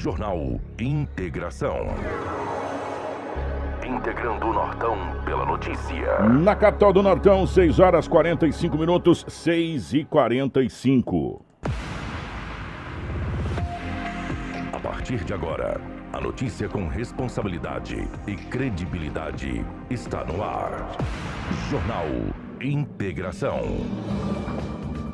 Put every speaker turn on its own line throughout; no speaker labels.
Jornal Integração. Integrando o Nortão pela notícia.
Na capital do Nortão, 6 horas 45 minutos, 6 e 45.
A partir de agora, a notícia com responsabilidade e credibilidade está no ar. Jornal Integração.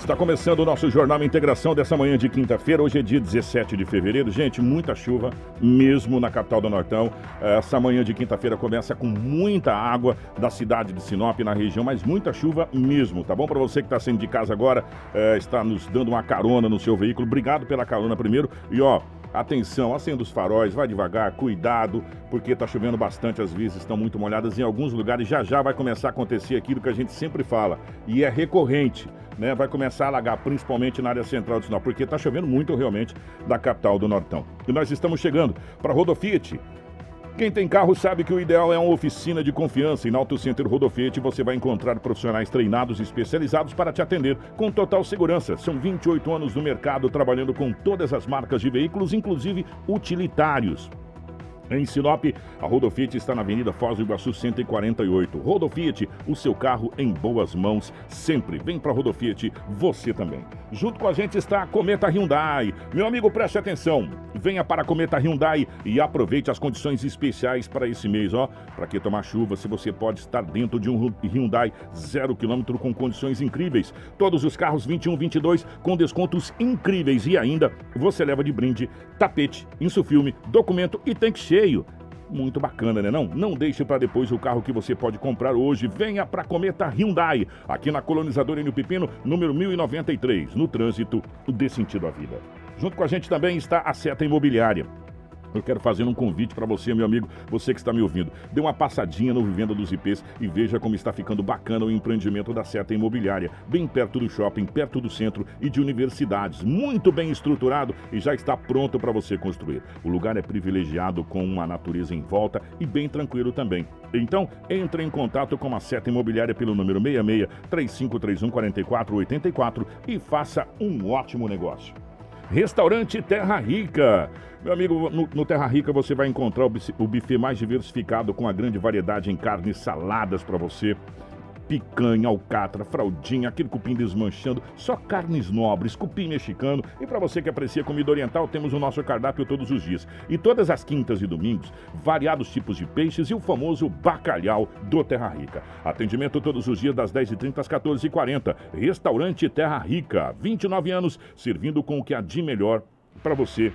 Está começando o nosso Jornal Integração dessa manhã de quinta-feira. Hoje é dia 17 de fevereiro. Gente, muita chuva mesmo na capital do Nortão. Essa manhã de quinta-feira começa com muita água da cidade de Sinop, na região, mas muita chuva mesmo, tá bom? Para você que está saindo de casa agora, é, está nos dando uma carona no seu veículo, obrigado pela carona primeiro. E ó, Atenção, acenda os faróis, vai devagar, cuidado, porque está chovendo bastante, as vias estão muito molhadas em alguns lugares. Já já vai começar a acontecer aquilo que a gente sempre fala, e é recorrente, né? Vai começar a alagar, principalmente na área central do Sinal, porque está chovendo muito realmente da capital do Nortão. E nós estamos chegando para Rodofiat. Quem tem carro sabe que o ideal é uma oficina de confiança e na Auto Center Rodofiete você vai encontrar profissionais treinados e especializados para te atender com total segurança. São 28 anos no mercado trabalhando com todas as marcas de veículos, inclusive utilitários. Em Sinop, a Rodofiat está na Avenida Foz do Iguaçu 148. Rodofiat, o seu carro em boas mãos sempre. Vem para Rodofiat, você também. Junto com a gente está a Cometa Hyundai. Meu amigo, preste atenção. Venha para a Cometa Hyundai e aproveite as condições especiais para esse mês, ó. Para que tomar chuva se você pode estar dentro de um Hyundai zero quilômetro com condições incríveis. Todos os carros 21, 22 com descontos incríveis e ainda você leva de brinde tapete, insufilme, documento e tanque cheio Muito bacana, né não? Não deixe para depois o carro que você pode comprar hoje. Venha para Cometa Hyundai, aqui na Colonizadora Enio Pepino, número 1093, no trânsito dê sentido à vida. Junto com a gente também está a Seta Imobiliária. Eu quero fazer um convite para você, meu amigo, você que está me ouvindo. Dê uma passadinha no Vivenda dos IPs e veja como está ficando bacana o empreendimento da Seta Imobiliária, bem perto do shopping, perto do centro e de universidades. Muito bem estruturado e já está pronto para você construir. O lugar é privilegiado com uma natureza em volta e bem tranquilo também. Então, entre em contato com a Seta Imobiliária pelo número 66 3531 4484 e faça um ótimo negócio. Restaurante Terra Rica. Meu amigo, no, no, Terra Rica você vai encontrar o, o buffet mais diversificado com a grande variedade em carnes saladas para você picanha, alcatra, fraldinha, aquele cupim desmanchando, só carnes nobres, cupim mexicano. E para você que aprecia comida oriental, temos o nosso cardápio todos os dias. E todas as quintas e domingos, variados tipos de peixes e o famoso bacalhau do Terra Rica. Atendimento todos os dias das 10h30 às 14h40. Restaurante Terra Rica, 29 anos, servindo com o que há de melhor para você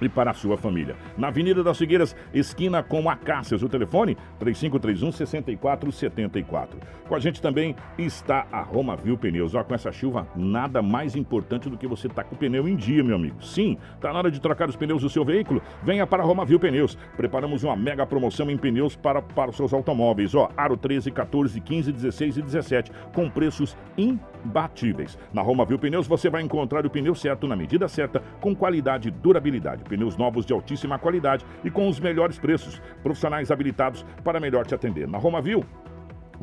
e para a sua família. Na Avenida das Figueiras, esquina com Acácias. O telefone 3531 6474. Com a gente também está a Roma Viu Pneus. Ó, com essa chuva, nada mais importante do que você estar tá com o pneu em dia, meu amigo. Sim, tá na hora de trocar os pneus do seu veículo? Venha para a Roma Viu Pneus. Preparamos uma mega promoção em pneus para, para os seus automóveis. Ó, Aro 13, 14, 15, 16 e 17, com preços imbatíveis. Na Roma Viu Pneus você vai encontrar o pneu certo na medida certa, com qualidade e durabilidade pneus novos de altíssima qualidade e com os melhores preços. Profissionais habilitados para melhor te atender. Na Roma Viu,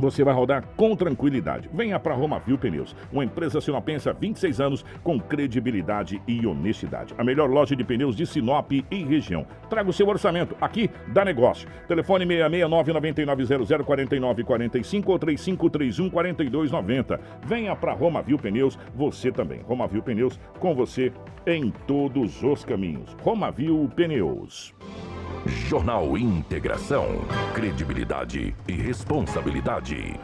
você vai rodar com tranquilidade. Venha para Romavil Pneus, uma empresa sinopense há 26 anos com credibilidade e honestidade. A melhor loja de pneus de Sinop e região. Traga o seu orçamento, aqui dá negócio. Telefone 669-9900-4945 ou 3531-4290. Venha para Romavil Pneus, você também. Romavil Pneus, com você em todos os caminhos. Romavil Pneus.
Jornal Integração. Credibilidade e responsabilidade.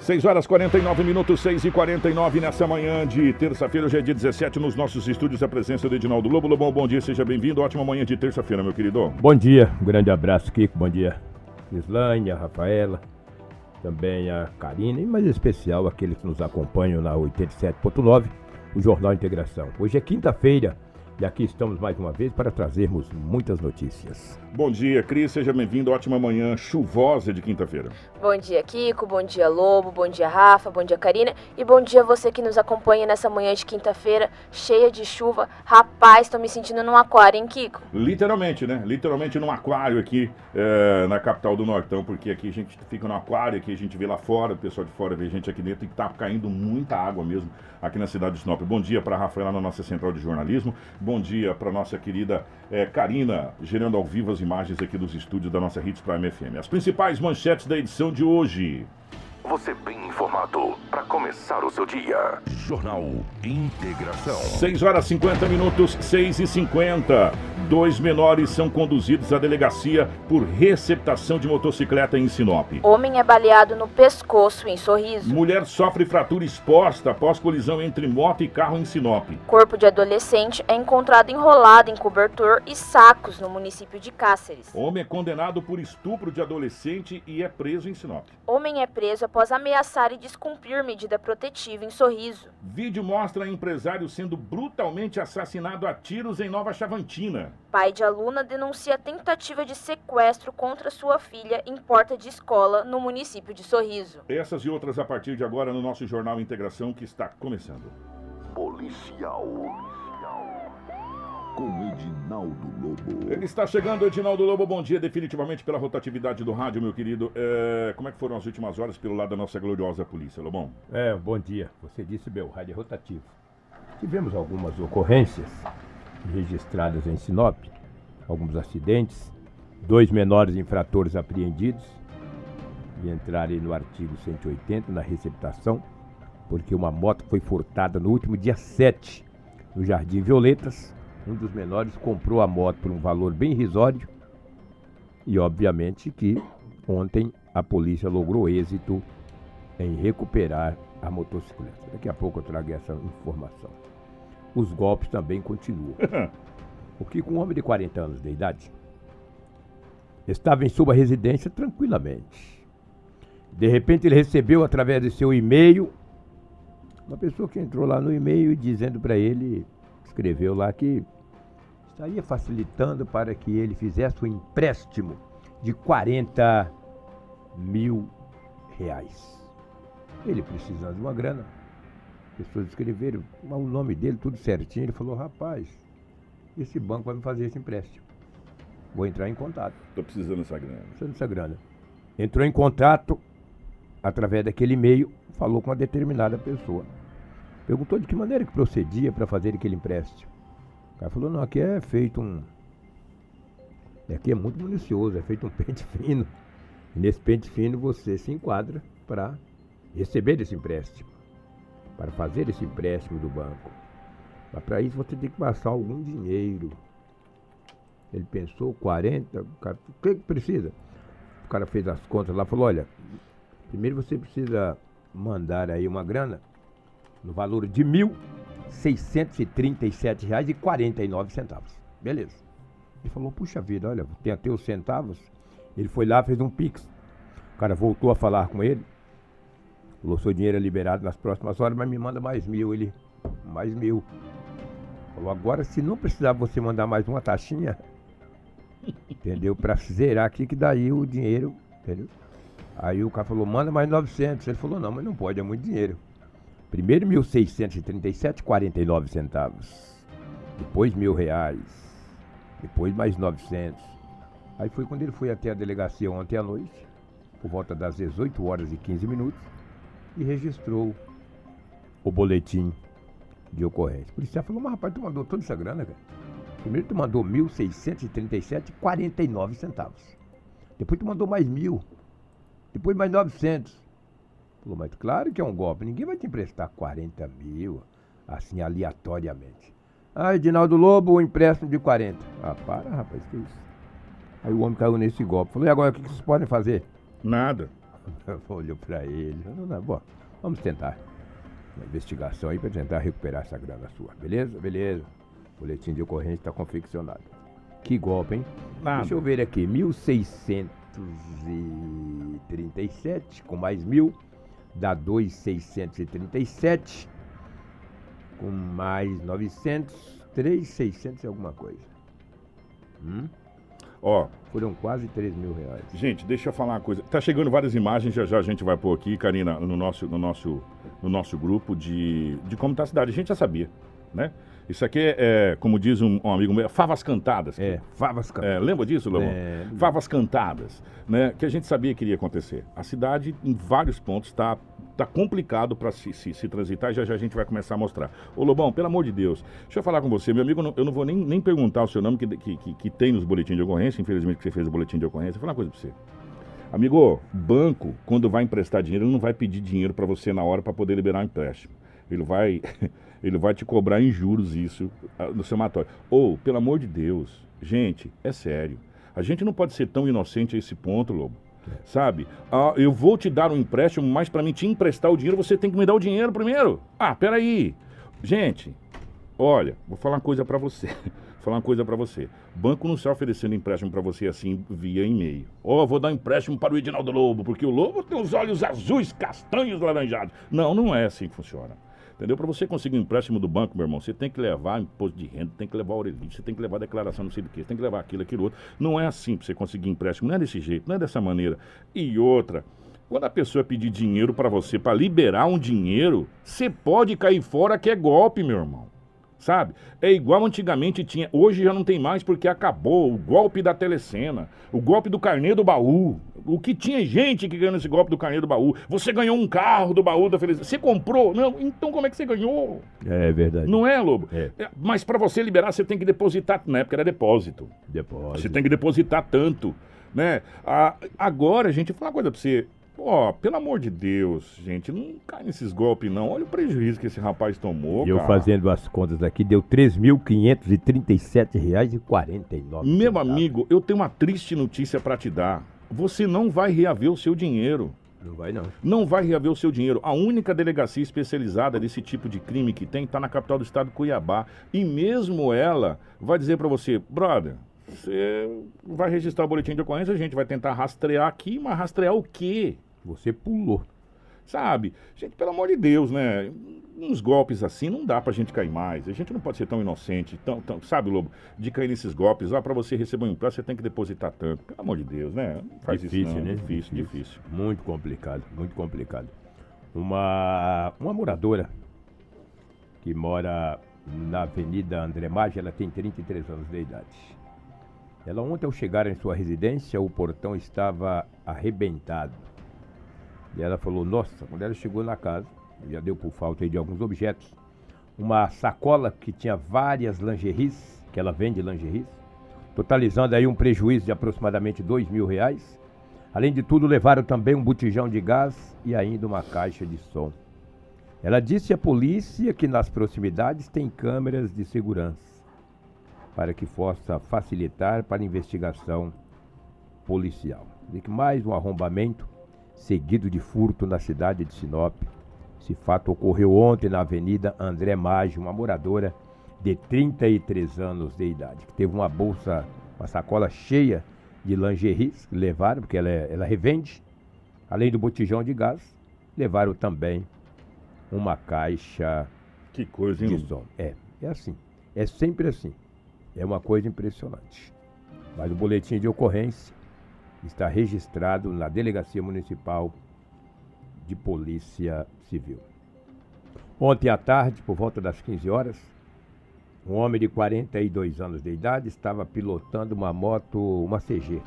6 horas 49 minutos, 6 e 49 nessa manhã de terça-feira, hoje é dia 17, nos nossos estúdios, a presença do Edinaldo Lobo. Lobão, bom dia, seja bem-vindo. Ótima manhã de terça-feira, meu querido.
Bom dia, um grande abraço, Kiko. Bom dia, Islane, a Rafaela, também a Karina, e mais especial aqueles que nos acompanham na 87.9, o Jornal Integração. Hoje é quinta-feira, E aqui estamos mais uma vez para trazermos muitas notícias.
Bom dia, Cris. Seja bem-vindo. Ótima manhã chuvosa de quinta-feira.
Bom dia, Kiko. Bom dia, Lobo. Bom dia, Rafa. Bom dia, Karina. E bom dia você que nos acompanha nessa manhã de quinta-feira, cheia de chuva. Rapaz, tô me sentindo num aquário, hein, Kiko?
Literalmente, né? Literalmente num aquário aqui é, na capital do Nortão, porque aqui a gente fica no aquário, aqui a gente vê lá fora, o pessoal de fora vê gente aqui dentro e tá caindo muita água mesmo aqui na cidade de Sinop. Bom dia para Rafaela na nossa central de jornalismo. Bom dia para nossa querida é, Karina, gerando ao vivo as imagens aqui dos estúdios da nossa Hits Prime FM. As principais manchetes da edição de hoje.
Você bem informado para começar o seu dia. Jornal Integração.
6 horas 50 minutos, 6 e 50. Dois menores são conduzidos à delegacia por receptação de motocicleta em Sinop.
Homem é baleado no pescoço em Sorriso.
Mulher sofre fratura exposta após colisão entre moto e carro em Sinop.
Corpo de adolescente é encontrado enrolado em cobertor e sacos no município de Cáceres.
Homem é condenado por estupro de adolescente e é preso em Sinop.
Homem é preso após ameaçar e descumprir medida protetiva em Sorriso.
Vídeo mostra empresário sendo brutalmente assassinado a tiros em Nova Chavantina.
Pai de aluna denuncia tentativa de sequestro contra sua filha em porta de escola no município de Sorriso.
Essas e outras a partir de agora no nosso Jornal Integração que está começando.
Policial.
Com Edinaldo Lobo.
Ele está chegando, Edinaldo Lobo. Bom dia, definitivamente pela rotatividade do rádio, meu querido. É, como é que foram as últimas horas pelo lado da nossa gloriosa polícia, Lobão?
É, bom dia. Você disse, meu, rádio é rotativo. Tivemos algumas ocorrências registradas em Sinop, alguns acidentes, dois menores infratores apreendidos e entrarem no artigo 180 na receptação, porque uma moto foi furtada no último dia 7 no Jardim Violetas. Um dos menores comprou a moto por um valor bem irrisório e, obviamente, que ontem a polícia logrou êxito em recuperar a motocicleta. Daqui a pouco eu trago essa informação. Os golpes também continuam. O que com um homem de 40 anos de idade estava em sua residência tranquilamente. De repente ele recebeu através de seu e-mail uma pessoa que entrou lá no e-mail dizendo para ele, escreveu lá que estaria facilitando para que ele fizesse um empréstimo de 40 mil reais. Ele precisando de uma grana. Pessoas escreveram o nome dele, tudo certinho. Ele falou, rapaz, esse banco vai me fazer esse empréstimo. Vou entrar em contato.
Tô precisando dessa grana.
Precisando dessa grana. Entrou em contato através daquele e-mail, falou com uma determinada pessoa. Perguntou de que maneira que procedia para fazer aquele empréstimo. O cara falou, não, aqui é feito um. Aqui é muito minucioso, é feito um pente fino. E nesse pente fino você se enquadra para receber esse empréstimo. Para fazer esse empréstimo do banco. Mas para isso você tem que passar algum dinheiro. Ele pensou 40, o cara, o que, que precisa? O cara fez as contas lá, falou, olha, primeiro você precisa mandar aí uma grana no valor de R$ 1.637,49. Beleza. Ele falou, puxa vida, olha, tem até os centavos. Ele foi lá, fez um pix. O cara voltou a falar com ele. Falou, seu dinheiro é liberado nas próximas horas, mas me manda mais mil. Ele, mais mil. Falou, agora se não precisar você mandar mais uma taxinha, entendeu? Pra zerar aqui, que daí o dinheiro, entendeu? Aí o cara falou, manda mais 900. Ele falou, não, mas não pode, é muito dinheiro. Primeiro 1.637,49 centavos. Depois mil reais. Depois mais 900. Aí foi quando ele foi até a delegacia ontem à noite, por volta das 18 horas e 15 minutos, e registrou o boletim de ocorrência. O policial falou, mas rapaz, tu mandou toda essa grana, cara. Primeiro tu mandou 1.637,49 centavos. Depois tu mandou mais mil. Depois mais 900. Falou, mas claro que é um golpe. Ninguém vai te emprestar 40 mil, assim, aleatoriamente. Ah, Edinaldo Lobo, um empréstimo de 40. Ah, para, rapaz, que isso? Aí o homem caiu nesse golpe. Falou, e agora o que vocês podem fazer?
Nada.
Olhou pra ele. Não, não, bom, vamos tentar. Uma investigação aí pra tentar recuperar essa grana sua. Beleza? Beleza. O boletim de ocorrência está confeccionado. Que golpe, hein?
Nada.
Deixa eu ver aqui. 1.637 com mais mil. Dá 2.637. Com mais 900. 3,600 e alguma coisa. Hum?
Ó,
Foram quase 3 mil reais.
Gente, deixa eu falar uma coisa. Tá chegando várias imagens, já já a gente vai pôr aqui, Karina, no nosso, no nosso, no nosso grupo de, de como tá a cidade. A gente já sabia, né? Isso aqui é, é, como diz um, um amigo meu, favas cantadas.
É, favas
É,
cantadas.
lembra disso, Lobão?
É.
Favas cantadas, né? Que a gente sabia que iria acontecer. A cidade, em vários pontos, está tá complicado para se, se, se transitar e já já a gente vai começar a mostrar. Ô, Lobão, pelo amor de Deus, deixa eu falar com você. Meu amigo, eu não- vou nem, nem perguntar o seu nome que, que, que, que tem nos boletins de ocorrência, infelizmente que você fez o boletim de ocorrência. Vou falar uma coisa para você. Amigo, banco, quando vai emprestar dinheiro, ele não vai pedir dinheiro para você na hora para poder liberar um empréstimo. Ele vai, ele vai te cobrar em juros isso ah, no seu matório. Ou, pelo amor de Deus, gente, é sério. A gente não pode ser tão inocente a esse ponto, Lobo. Sabe? Ah, eu vou te dar um empréstimo, mas para mim te emprestar o dinheiro, você tem que me dar o dinheiro primeiro. Ah, peraí. Gente, Olha, vou falar uma coisa pra você. Vou falar uma coisa pra você. Banco não está oferecendo empréstimo pra você assim via e-mail. Ó, vou dar empréstimo para o Edinaldo Lobo, porque o Lobo tem os olhos azuis, castanhos, laranjados. Não, não é assim que funciona. Entendeu? Para você conseguir um empréstimo do banco, meu irmão, você tem que levar imposto de renda, tem que levar orelite, você tem que levar declaração não sei do que, você tem que levar aquilo, aquilo outro. Não é assim para você conseguir empréstimo, não é desse jeito, não é dessa maneira. E outra, quando a pessoa pedir dinheiro para você, para liberar um dinheiro, você pode cair fora que é golpe, meu irmão sabe? É igual antigamente tinha, hoje já não tem mais porque acabou o golpe da telecena, o golpe do carnê do baú. O que tinha gente que ganhou esse golpe do carnê do baú. Você ganhou um carro do baú da felicidade. Você comprou? Não, então como é que você ganhou?
É verdade.
Não é, Lobo?
É.
É, Mas para você liberar, você tem que depositar. Na época era depósito.
Depois.
Você tem que depositar tanto, né? Ah, agora, gente, vou falar uma coisa pra você. Ó, pelo amor de Deus, gente, não cai nesses golpes, não. Olha o prejuízo que esse rapaz tomou,
E eu
cara.
fazendo as contas aqui, deu R$ 3.537,49.
Meu amigo, eu tenho uma triste notícia pra te dar. Você não vai reaver o seu dinheiro.
Não vai não.
Não vai reaver o seu dinheiro. A única delegacia especializada desse tipo de crime que tem está na capital do estado, Cuiabá. E mesmo ela vai dizer pra você, brother, você vai registrar o boletim de ocorrência, a gente vai tentar rastrear aqui, mas rastrear o quê?
Você pulou.
Sabe? Gente, pelo amor de Deus, né? Uns golpes assim não dá pra gente cair mais. A gente não pode ser tão inocente, tão, tão- sabe, Lobo? De cair nesses golpes. Ah, pra você receber um empréstimo, você tem que depositar tanto. Pelo amor de Deus, né? Não faz isso
Difícil,
não.
né?
Difícil, difícil.
Muito complicado, muito complicado. Uma, uma moradora que mora na Avenida André Maggi, ela tem 33 anos de idade. Ela ontem ao chegar em sua residência, o portão estava arrebentado. E ela falou, nossa, quando ela chegou na casa, já deu por falta de alguns objetos, uma sacola que tinha várias lingeries, que ela vende lingeries, totalizando aí um prejuízo de aproximadamente dois mil reais. Além de tudo, levaram também um botijão de gás e ainda uma caixa de som. Ela disse à polícia que nas proximidades tem câmeras de segurança para que possa facilitar para a investigação policial. E que mais um arrombamento seguido de furto na cidade de Sinop. Esse fato ocorreu ontem na Avenida André Maggi, uma moradora de 33 anos de idade, que teve uma bolsa, uma sacola cheia de lingeries que levaram, porque ela, é- ela revende, além do botijão de gás, levaram também uma caixa
Que coisa, hein,
de som. É, é assim. É sempre assim. É uma coisa impressionante. Mas o boletim de ocorrência está registrado na Delegacia Municipal de Polícia Civil. Ontem à tarde, por volta das 15 horas, um homem de 42 anos de idade estava pilotando uma moto, uma CG.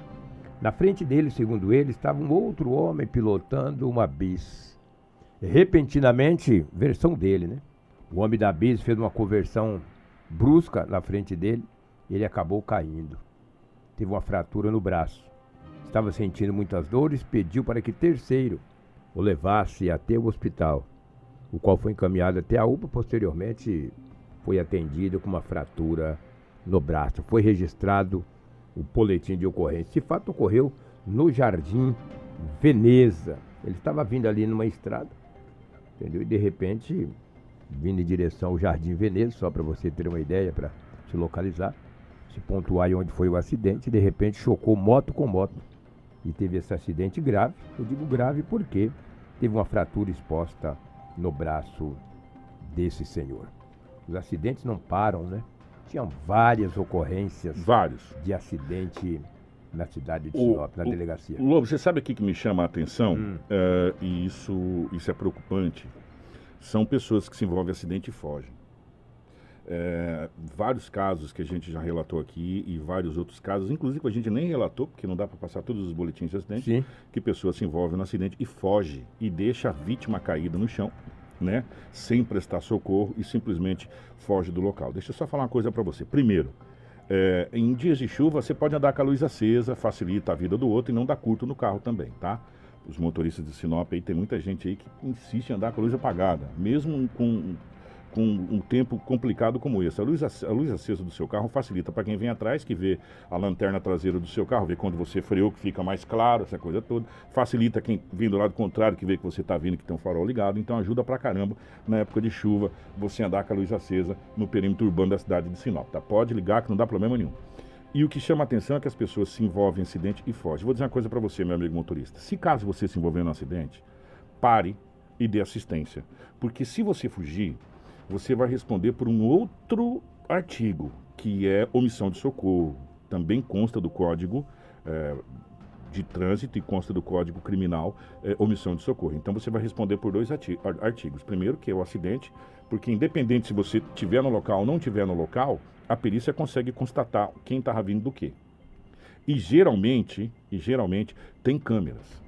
Na frente dele, segundo ele, estava um outro homem pilotando uma bis. Repentinamente, versão dele, né? O homem da bis fez uma conversão brusca na frente dele ele acabou caindo. Teve uma fratura no braço. Estava sentindo muitas dores, pediu para que terceiro o levasse até o hospital, o qual foi encaminhado até a UPA. Posteriormente, foi atendido com uma fratura no braço. Foi registrado o boletim de ocorrência. Esse fato ocorreu no Jardim Veneza. Ele estava vindo ali numa estrada, entendeu? E de repente, vindo em direção ao Jardim Veneza, só para você ter uma ideia, para se localizar, se pontuar onde foi o acidente, de repente chocou moto com moto. E teve esse acidente grave. Eu digo grave porque teve uma fratura exposta no braço desse senhor. Os acidentes não param, né? tinham várias ocorrências
Vários.
de acidente na cidade de
O-
Sinop, na
o-
delegacia.
Lobo, você sabe o que, me chama a atenção?
Hum.
É, e isso, isso é preocupante. São pessoas que se envolvem em acidente e fogem. É, vários casos que a gente já relatou aqui e vários outros casos, inclusive que a gente nem relatou, porque não dá para passar todos os boletins de acidente,
Sim.
que pessoas se envolvem no acidente e foge e deixa a vítima caída no chão, né? Sem prestar socorro e simplesmente foge do local. Deixa eu só falar uma coisa para você. Primeiro, é, em dias de chuva você pode andar com a luz acesa, facilita a vida do outro e não dá curto no carro também, tá? Os motoristas de Sinop aí, tem muita gente aí que insiste em andar com a luz apagada, mesmo com com um tempo complicado como esse. A luz, a luz acesa do seu carro facilita para quem vem atrás, que vê a lanterna traseira do seu carro, vê quando você freou, que fica mais claro, essa coisa toda. Facilita quem vem do lado contrário, que vê que você está vindo, que tem um farol ligado. Então ajuda pra caramba, na época de chuva, você andar com a luz acesa no perímetro urbano da cidade de Sinop. Tá? Pode ligar que não dá problema nenhum. E o que chama a atenção é que as pessoas se envolvem em acidente e fogem. Vou dizer uma coisa para você, meu amigo motorista. Se caso você se envolver num acidente, pare e dê assistência. Porque se você fugir, você vai responder por um outro artigo, que é omissão de socorro. Também consta do Código eh, de Trânsito e consta do Código Criminal eh, omissão de socorro. Então você vai responder por dois arti- ar- artigos. Primeiro, que é o acidente, porque independente se você estiver no local ou não estiver no local, a perícia consegue constatar quem estava vindo do quê. E geralmente, e geralmente tem câmeras.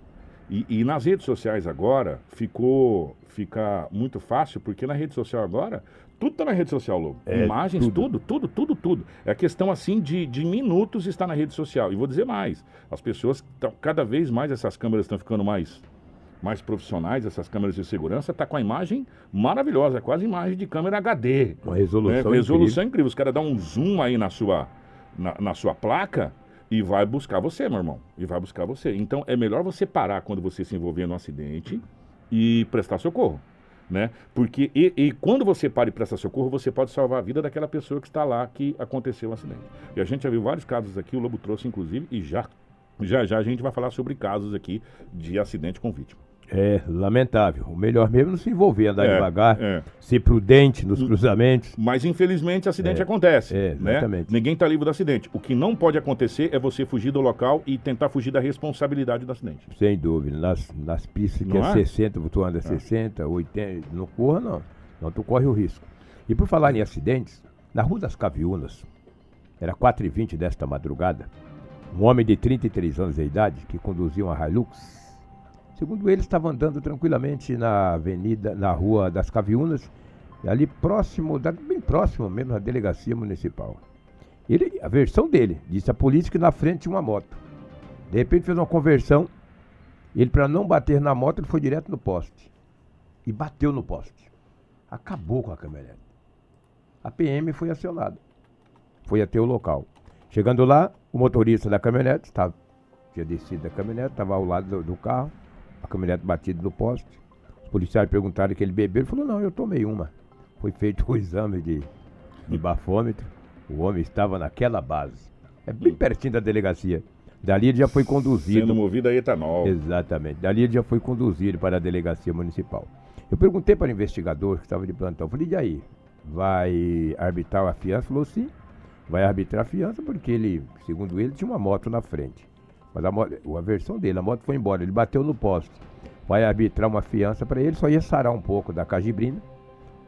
E, e nas redes sociais agora ficou fica muito fácil, porque na rede social agora, tudo está na rede social, Lobo.
É,
Imagens,
tudo.
tudo, tudo, tudo, tudo. É questão assim de, de minutos está na rede social. E vou dizer mais, as pessoas estão cada vez mais essas câmeras estão ficando mais mais profissionais, essas câmeras de segurança, tá com a imagem maravilhosa, quase imagem de câmera HD.
Uma resolução
né? Resolução incrível. Os caras dão um zoom aí na sua, na, na sua placa e vai buscar você, meu irmão. E vai buscar você. Então é melhor você parar quando você se envolver num acidente e prestar socorro. Né? Porque e, e quando você para e presta socorro, você pode salvar a vida daquela pessoa que está lá que aconteceu o acidente. E a gente já viu vários casos aqui, o Lobo trouxe inclusive, e já já já a gente vai falar sobre casos aqui de acidente com vítima.
É lamentável. O melhor mesmo é não se envolver, andar
É,
devagar,
é.
ser prudente nos cruzamentos.
Mas infelizmente acidente
É,
acontece.
é,
né?
exatamente.
Ninguém está livre do acidente. O que não pode acontecer é você fugir do local e tentar fugir da responsabilidade do acidente.
Sem dúvida. Nas, nas pistas que
Não
é
é?
60, tu anda 60, 80, não corra não. Não, tu corre o risco. E por falar em acidentes, na Rua das Caviunas, era 4h20 desta madrugada, um homem de 33 anos de idade que conduzia uma Hilux, segundo ele, estava andando tranquilamente na avenida, na Rua das Caviunas, ali próximo, bem próximo mesmo da delegacia municipal. Ele, a versão dele, disse a polícia que na frente tinha uma moto. De repente fez uma conversão. Ele, para não bater na moto, ele foi direto no poste. E bateu no poste. Acabou com a caminhonete. A PM foi acionada. Foi até o local. Chegando lá, o motorista da caminhonete estava, tinha descido da caminhonete, estava ao lado do, do carro, a caminhonete batida no poste. Os policiais perguntaram que ele bebeu, ele falou, não, eu tomei uma. Foi feito o exame de, de bafômetro. O homem estava naquela base. É bem pertinho da delegacia. Dali ele já foi conduzido.
Sendo movido a etanol.
Exatamente. Dali ele já foi conduzido para a delegacia municipal. Eu perguntei para o investigador que estava de plantão, falei, e aí? Vai arbitrar a fiança? Falou, sim, vai arbitrar a fiança porque ele, segundo ele, tinha uma moto na frente. Mas a, mo- a versão dele, a moto foi embora, ele bateu no poste. Vai arbitrar uma fiança para ele, só ia sarar um pouco da cajibrina.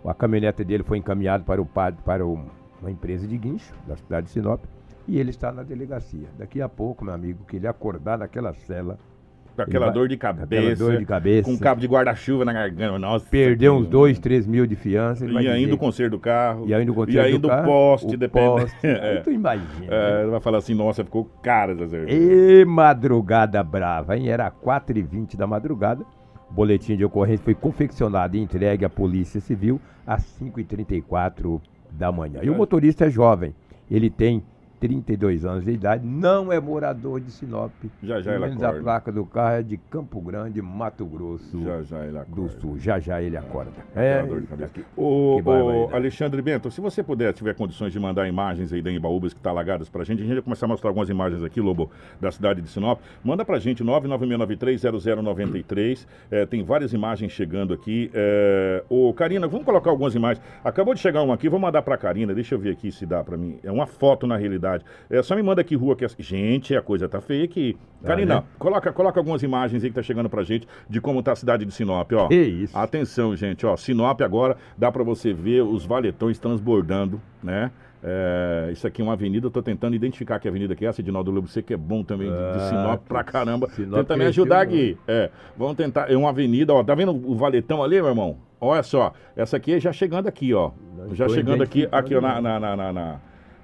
A caminhonete dele foi encaminhada para, o, para uma empresa de guincho da cidade de Sinop e ele está na delegacia. Daqui a pouco, meu amigo, que ele acordar naquela cela,
Com aquela
vai-
dor de cabeça.
dor de cabeça.
Com cabo de guarda-chuva na garganta. Nossa,
perdeu uns
que-
2, 3 mil de fiança.
E ainda
dizer-
o conserto do carro.
E ainda o
E
conserto
ainda
do
o
carro,
poste,
o
depende.
poste.
É.
Aí tu imagina.
É,
né?
ele vai falar assim, nossa, ficou cara essa cerveja.
E madrugada brava, hein? Era 4h20 da madrugada. O boletim de ocorrência foi confeccionado e entregue à Polícia Civil às 5h34 da manhã. E o motorista é jovem. Ele tem 32 anos de idade, não é morador de Sinop.
Já já ele
menos a
acorda.
placa do carro é de Campo Grande, Mato Grosso
Já já ele
do
acorda.
Sul. Já já ele acorda.
Cabeça.
que-
Ô,
que
ô,
barbaridade.
Alexandre Bento, se você puder, tiver condições de mandar imagens aí da Embaúbas que está alagadas pra gente, a gente vai começar a mostrar algumas imagens aqui, Lobo, da cidade de Sinop. Manda pra gente, 996930093. É, tem várias imagens chegando aqui. É, ô, Karina, vamos colocar algumas imagens. Acabou de chegar uma aqui, vou mandar pra Karina, deixa eu ver aqui se dá pra mim. É uma foto na realidade. É, só me manda aqui rua que é... Gente, a coisa tá feia aqui. Karina,
né?
coloca, coloca algumas imagens aí que tá chegando pra gente de como tá a cidade de Sinop, ó.
Que isso.
Atenção, gente, ó, Sinop agora dá pra você ver os valetões transbordando, né? É, isso aqui é uma avenida, eu tô tentando identificar que avenida que é essa, Edinaldo Lobo, você que é bom também de, de
Ah,
Sinop pra
que
caramba.
Sinop
Tenta me ajudar aqui. É, vamos tentar, é uma avenida, ó, tá vendo o valetão ali, meu irmão? Olha só, essa aqui é já chegando aqui, ó. Já chegando aqui, aqui ó, na, na, na- na-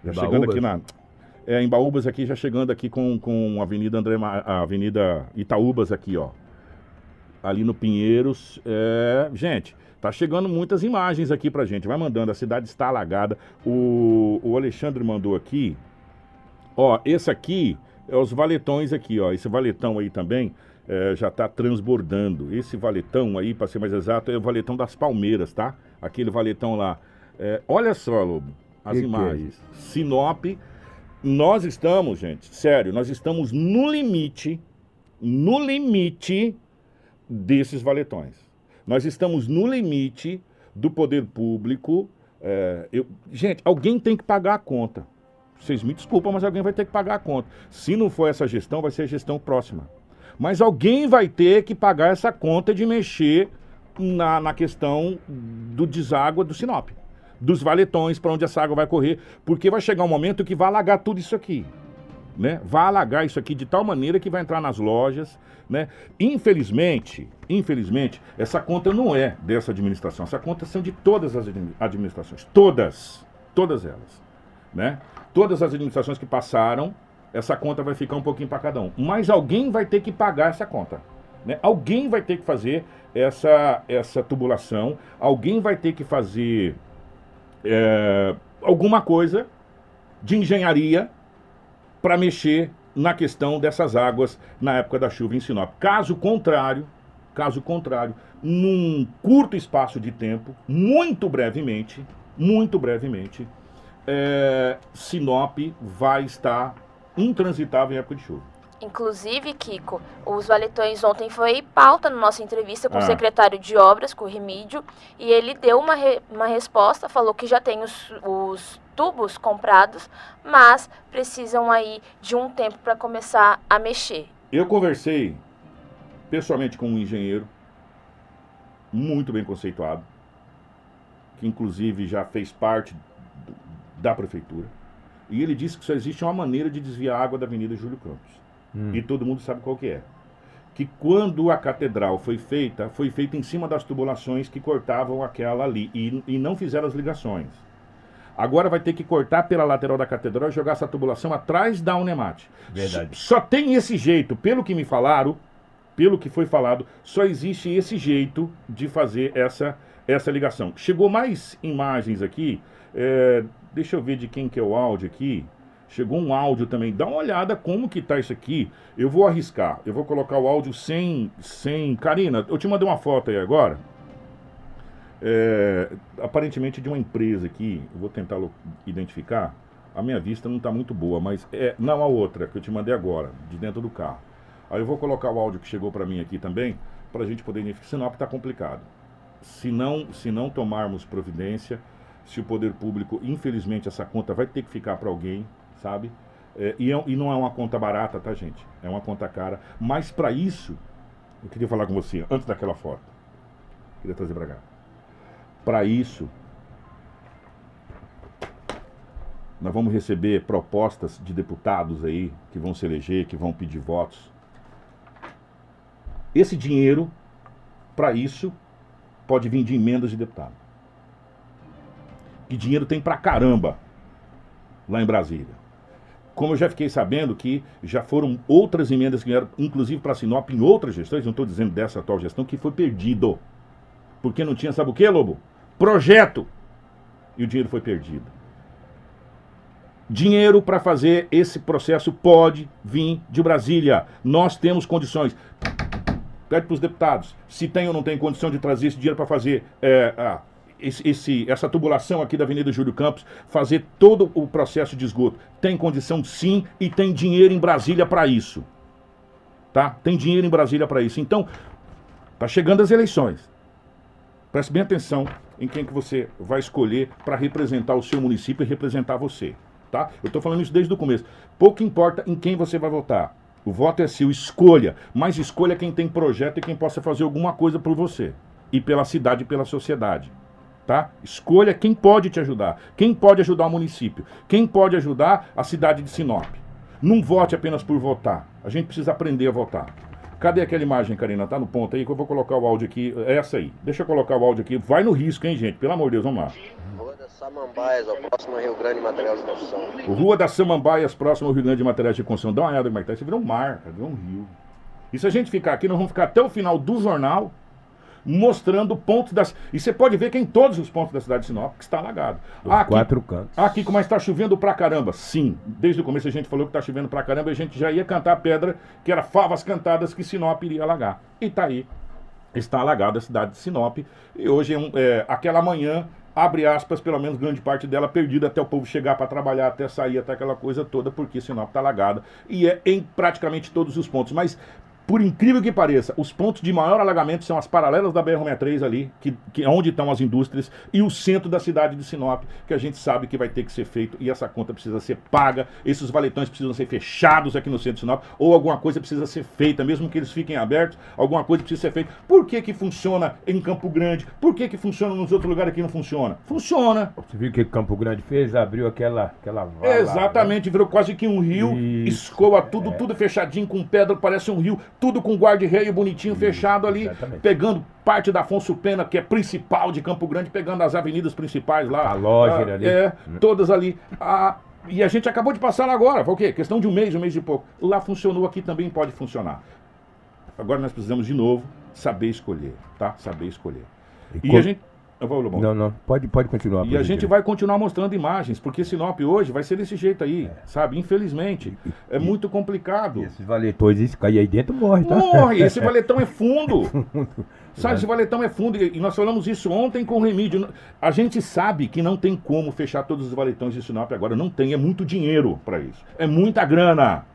já
Embaúbas?
chegando aqui na é, em Baúbas aqui, já chegando aqui com, com a Avenida André, Ma- a Avenida Itaúbas aqui, ó ali no Pinheiros. É, gente, tá chegando muitas imagens aqui pra gente. Vai mandando, a cidade está alagada. O, o Alexandre mandou aqui. Ó, esse aqui é os valetões aqui, ó. Esse valetão aí também é, já tá transbordando. Esse valetão aí, para ser mais exato, é o valetão das Palmeiras, tá? Aquele valetão lá. É, olha só, Lobo, as
Que que é
imagens. Sinop. Nós estamos, gente, sério, nós estamos no limite, no limite desses valetões. Nós estamos no limite do poder público. é, eu- gente, alguém tem que pagar a conta. Vocês me desculpam, mas alguém vai ter que pagar a conta. Se não for essa gestão, vai ser a gestão próxima. Mas alguém vai ter que pagar essa conta de mexer na, na questão do deságua do Sinop. Dos valetões, para onde essa água vai correr. Porque vai chegar um momento que vai alagar tudo isso aqui né? Vai alagar isso aqui de tal maneira que vai entrar nas lojas, né? Infelizmente, infelizmente, essa conta não é dessa administração. Essa conta são de todas as admi- administrações, todas, todas elas, né? Todas as administrações que passaram, essa conta vai ficar um pouquinho para cada um. Mas alguém vai ter que pagar essa conta, né? Alguém vai ter que fazer essa essa tubulação, alguém vai ter que fazer é, alguma coisa de engenharia para mexer na questão dessas águas na época da chuva em Sinop. Caso contrário, caso contrário, num curto espaço de tempo, muito brevemente, muito brevemente, é, Sinop vai estar intransitável em época de chuva.
Inclusive, Kiko, os valetões ontem foi pauta na nossa entrevista com
Ah.
o secretário de obras, com o Remídio, e ele deu uma, re- uma resposta, falou que já tem os, os tubos comprados, mas precisam aí de um tempo para começar a mexer.
Eu conversei pessoalmente com um engenheiro muito bem conceituado, que inclusive já fez parte da prefeitura, e ele disse que só existe uma maneira de desviar a água da Avenida Júlio Campos. E todo mundo sabe qual que é. Que quando a catedral foi feita, foi feita em cima das tubulações que cortavam aquela ali e, e não fizeram as ligações. Agora vai ter que cortar pela lateral da catedral e jogar essa tubulação atrás da Unemate.
Verdade.
Só tem esse jeito, pelo que me falaram, pelo que foi falado, só existe esse jeito de fazer essa, essa ligação. Chegou mais imagens aqui. é, deixa eu ver de quem que é o áudio aqui. Chegou um áudio também. Dá uma olhada como que tá isso aqui. Eu vou arriscar. Eu vou colocar o áudio sem. sem... Karina, eu te mandei uma foto aí agora. É, aparentemente de uma empresa aqui. Eu vou tentar identificar. A minha vista não está muito boa, mas é não a outra que eu te mandei agora, de dentro do carro. Aí eu vou colocar o áudio que chegou para mim aqui também, para a gente poder identificar. Sinop está complicado. Se não, se não tomarmos providência, se o poder público, infelizmente, essa conta vai ter que ficar para alguém, sabe? É, e, é- e não é uma conta barata, tá, gente? É uma conta cara. Mas para isso, eu queria falar com você, antes daquela foto. Queria trazer para cá. Para isso, nós vamos receber propostas de deputados aí que vão se eleger, que vão pedir votos. Esse dinheiro, para isso, pode vir de emendas de deputado. E dinheiro tem pra caramba lá em Brasília. Como eu já fiquei sabendo que já foram outras emendas que vieram, inclusive para Sinop, em outras gestões, não estou dizendo dessa atual gestão, que foi perdido. Porque não tinha, sabe o que, Lobo? Projeto! E o dinheiro foi perdido. Dinheiro para fazer esse processo pode vir de Brasília. Nós temos condições. Pede para os deputados se tem ou não tem condição de trazer esse dinheiro para fazer é, a, esse, esse, essa tubulação aqui da Avenida Júlio Campos, fazer todo o processo de esgoto. Tem condição sim e tem dinheiro em Brasília para isso. Tá? Tem dinheiro em Brasília para isso. Então, tá chegando as eleições. Preste bem atenção em quem que você vai escolher para representar o seu município e representar você. Tá? Eu estou falando isso desde o começo. Pouco importa em quem você vai votar. O voto é seu, escolha. Mas escolha quem tem projeto e quem possa fazer alguma coisa por você. E pela cidade e pela sociedade. Tá? Escolha quem pode te ajudar. Quem pode ajudar o município. Quem pode ajudar a cidade de Sinop. Não vote apenas por votar. A gente precisa aprender a votar. Cadê aquela imagem, Karina? Tá no ponto aí que eu vou colocar o áudio aqui. É essa aí. Deixa eu colocar o áudio aqui. Vai no risco, hein, gente? Pelo amor de Deus, vamos lá.
Rua das Samambaias, próximo ao Rio Grande Materiais de Construção.
Rua das Samambaias, próximo ao Rio Grande de Materiais de Construção. Dá uma olhada como é que tá. Isso virou um mar, cara, virou um rio. E se a gente ficar aqui, nós vamos ficar até o final do jornal mostrando pontos das. E você pode ver que em todos os pontos da cidade de Sinop que está alagado.
Os
Aqui-
quatro cantos.
Aqui, como está chovendo pra caramba. Sim, desde o começo a gente falou que está chovendo pra caramba e a gente já ia cantar a pedra, que era favas cantadas que Sinop iria alagar. E tá aí. Está alagada a cidade de Sinop. E hoje, é um- é, aquela manhã, abre aspas, pelo menos grande parte dela perdida até o povo chegar para trabalhar, até sair, até aquela coisa toda, porque Sinop está alagada. E é em praticamente todos os pontos. Mas. Por incrível que pareça, os pontos de maior alagamento são as paralelas da BR-63 ali, que, que é onde estão as indústrias, e o centro da cidade de Sinop, que a gente sabe que vai ter que ser feito, e essa conta precisa ser paga, esses valetões precisam ser fechados aqui no centro de Sinop, ou alguma coisa precisa ser feita, mesmo que eles fiquem abertos, alguma coisa precisa ser feita. Por que que funciona em Campo Grande? Por que que funciona nos outros lugares aqui não funciona? Funciona.
Você viu o que Campo Grande fez? Abriu aquela, aquela vala. né?
Exatamente, virou quase que um rio,
Isso,
escoa tudo, tudo fechadinho com pedra, parece um rio, tudo com guarda-reio bonitinho, fechado ali,
exatamente.
pegando parte da Afonso Pena, que é principal de Campo Grande, pegando as avenidas principais lá.
A Lóger
Ah,
ali.
É, todas ali. Ah, e a gente acabou de passar lá agora, foi o quê? Questão de um mês, um mês e pouco. Lá funcionou, aqui também pode funcionar. Agora nós precisamos de novo saber escolher, tá? Saber escolher.
E
E, a gente... Eu vou, Lobão.
Não, não. Pode, pode continuar.
E a gente vai continuar mostrando imagens, porque Sinop hoje vai ser desse jeito aí, sabe? Infelizmente. É muito complicado.
E esses valetões, se cair aí dentro, morre, tá?
Morre! Esse valetão é fundo! Sabe, esse valetão é fundo. E nós falamos isso ontem com o Remídio. A gente sabe que não tem como fechar todos os valetões de Sinop agora. Não tem. É muito dinheiro para isso. É muita grana.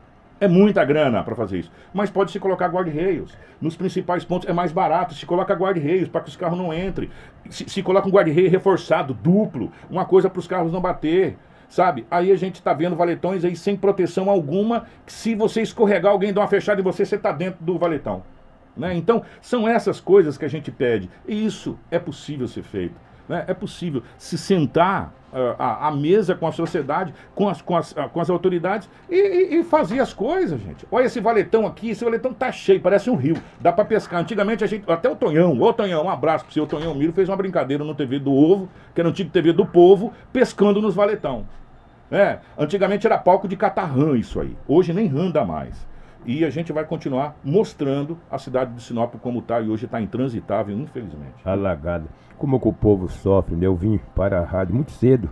É muita grana para fazer isso. Mas pode se colocar guarda-reios. Nos principais pontos é mais barato. Se coloca guarda-reios para que os carros não entrem. Se, se coloca um guarda-reio reforçado, duplo. Uma coisa para os carros não bater. Sabe? Aí a gente tá vendo valetões aí sem proteção alguma. Se você escorregar, alguém dá uma fechada em você, você tá dentro do valetão. Né? Então, são essas coisas que a gente pede. E isso é possível ser feito. né? É possível se sentar ah, à, à mesa com a sociedade, com as, com as, ah, com as autoridades e, e- e fazer as coisas, gente. Olha esse valetão aqui, esse valetão tá cheio, parece um rio. Dá para pescar. Antigamente a gente. Até o Tonhão, ô Tonhão, um abraço pro seu Tonhão Miro, fez uma brincadeira no TV do Ovo, que era o antigo TV do Povo, pescando nos valetão. É, antigamente era palco de catarrã isso aí. Hoje nem randa mais. E a gente vai continuar mostrando a cidade de Sinop como está e hoje está intransitável, infelizmente.
Alagada. Como que o povo sofre, né? Eu vim para a rádio muito cedo.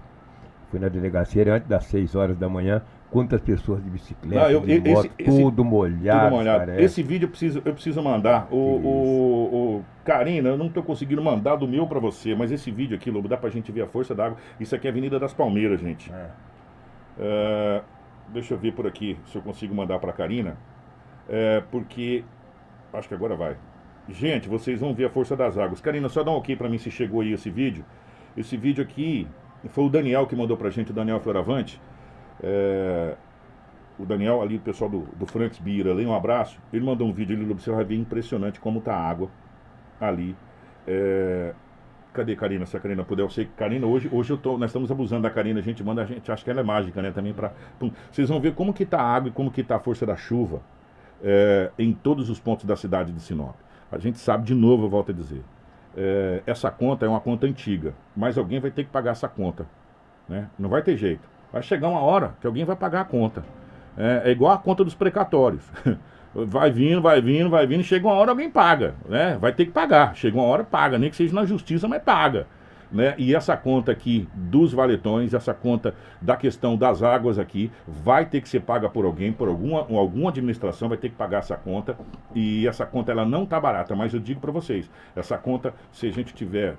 Fui na delegacia antes das 6 horas da manhã. Quantas pessoas de bicicleta,
Não, eu-
de
esse-
moto,
esse-
tudo molhado.
Tudo
parece.
Esse vídeo eu preciso, eu preciso mandar. O, o, o- Karina, eu não estou conseguindo mandar do meu para você, mas esse vídeo aqui, Lobo, dá pra gente ver a força da água. Isso aqui é a Avenida das Palmeiras, gente.
É.
É, deixa eu ver por aqui se eu consigo mandar para Karina. É, porque. Acho que agora vai. Gente, vocês vão ver a força das águas. Karina, só dá um ok para mim se chegou aí esse vídeo. Esse vídeo aqui foi o Daniel que mandou pra gente, o Daniel Floravante. É, o Daniel ali, o pessoal do, do Franks Bira, ali, um abraço. Ele mandou um vídeo você vai ver impressionante como tá a água ali. É, cadê Karina? Se a Karina puder, eu sei que Karina, hoje, hoje eu tô, nós estamos abusando da Karina, a gente manda, a gente acha que ela é mágica, né? Também para Vocês vão ver como que tá a água e como que tá a força da chuva é, em todos os pontos da cidade de Sinop. A gente sabe, de novo, eu volto a dizer, é, essa conta é uma conta antiga, mas alguém vai ter que pagar essa conta. Né? Não vai ter jeito. Vai chegar uma hora que alguém vai pagar a conta. É, é igual a conta dos precatórios. Vai vindo, vai vindo, vai vindo, chega uma hora alguém paga, né? Vai ter que pagar. Chega uma hora, paga, nem que seja na justiça, mas paga. Né? E essa conta aqui dos valetões, essa conta da questão das águas aqui, vai ter que ser paga por alguém, por alguma, alguma administração vai ter que pagar essa conta. E essa conta ela não tá barata, mas eu digo para vocês, essa conta, se a gente tiver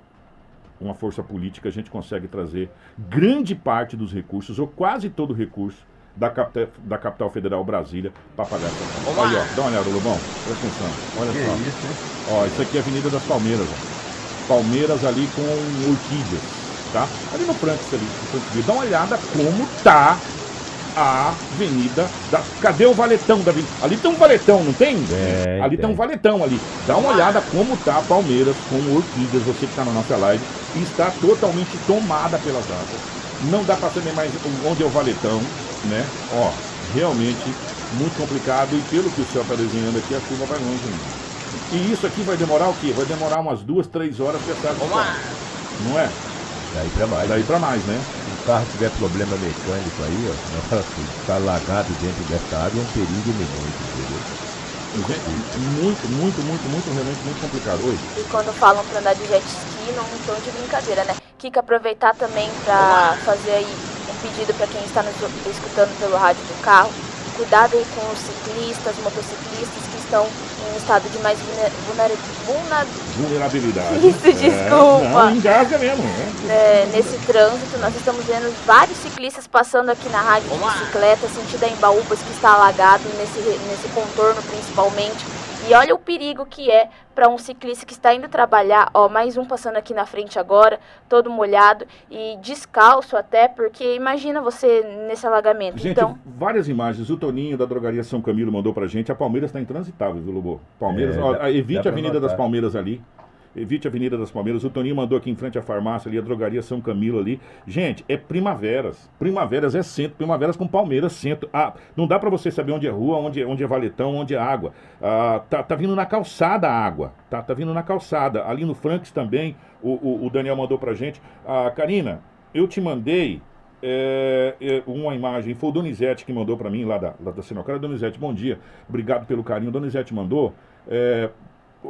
uma força política, a gente consegue trazer grande parte dos recursos, ou quase todo o recurso, da capital, da capital federal Brasília para pagar essa conta. Aí, ó, dá uma olhada, Lobão. Presta atenção. Olha
Que
só.
isso?
Ó, isso aqui é a Avenida das Palmeiras, ó. Palmeiras ali com orquídeas, tá? Ali no Francis ali, no Beer. Dá uma olhada como tá a avenida da... Cadê o valetão da avenida? Ali tem um valetão, não tem?
Tem,
ali tem.
tem.
um valetão ali. Dá uma olhada como tá a Palmeiras com orquídeas, você que tá na nossa live, está totalmente tomada pelas águas. Não dá para saber mais onde é o valetão, né? Ó, realmente muito complicado e pelo que o céu está desenhando aqui, a chuva vai longe ainda. E isso aqui vai demorar o quê? Vai demorar umas duas, três horas para essa água. Não é?
Daí pra mais.
Daí para mais, né?
Se o carro tiver problema mecânico aí, ó, nossa, ficar lagado dentro dessa água é um perigo iminente, entendeu?
Muito, muito, muito, muito, realmente muito complicado. Oi.
E quando falam pra andar de jet ski, não estão de brincadeira, né? Kika, aproveitar também pra fazer aí um pedido pra quem está nos escutando pelo rádio do carro. Cuidado aí com os ciclistas, motociclistas que estão em estado de mais vulner- vulner-
Vulnerabilidade.
Isso, desculpa.
não, engasga mesmo. Né?
é, nesse trânsito. Nós estamos vendo vários ciclistas passando aqui na rádio de bicicleta, sentido a Embaúbas que está alagado nesse, nesse contorno principalmente. E olha o perigo que é para um ciclista que está indo trabalhar, ó, mais um passando aqui na frente agora, todo molhado e descalço até, porque imagina você nesse alagamento.
Gente,
então,
várias imagens. O Toninho da drogaria São Camilo mandou pra gente. A Palmeiras está intransitável, viu, Lobo? Palmeiras,
É,
ó,
dá-
evite
dá
a Avenida
notar.
das Palmeiras ali. Evite a Avenida das Palmeiras. O Toninho mandou aqui em frente à farmácia ali, a drogaria São Camilo ali. Gente, é primaveras. Primaveras é centro. Primaveras com Palmeiras, centro. Ah, não dá pra você saber onde é rua, onde é, onde é valetão, onde é água. Ah, tá, tá vindo na calçada a água. Tá, tá vindo na calçada. Ali no Franks também, o, o, o Daniel mandou pra gente. Ah, Karina, eu te mandei é, é, uma imagem, foi o Donizete que mandou pra mim lá da, lá da Sinocra. Donizete, bom dia, obrigado pelo carinho. Donizete mandou. é,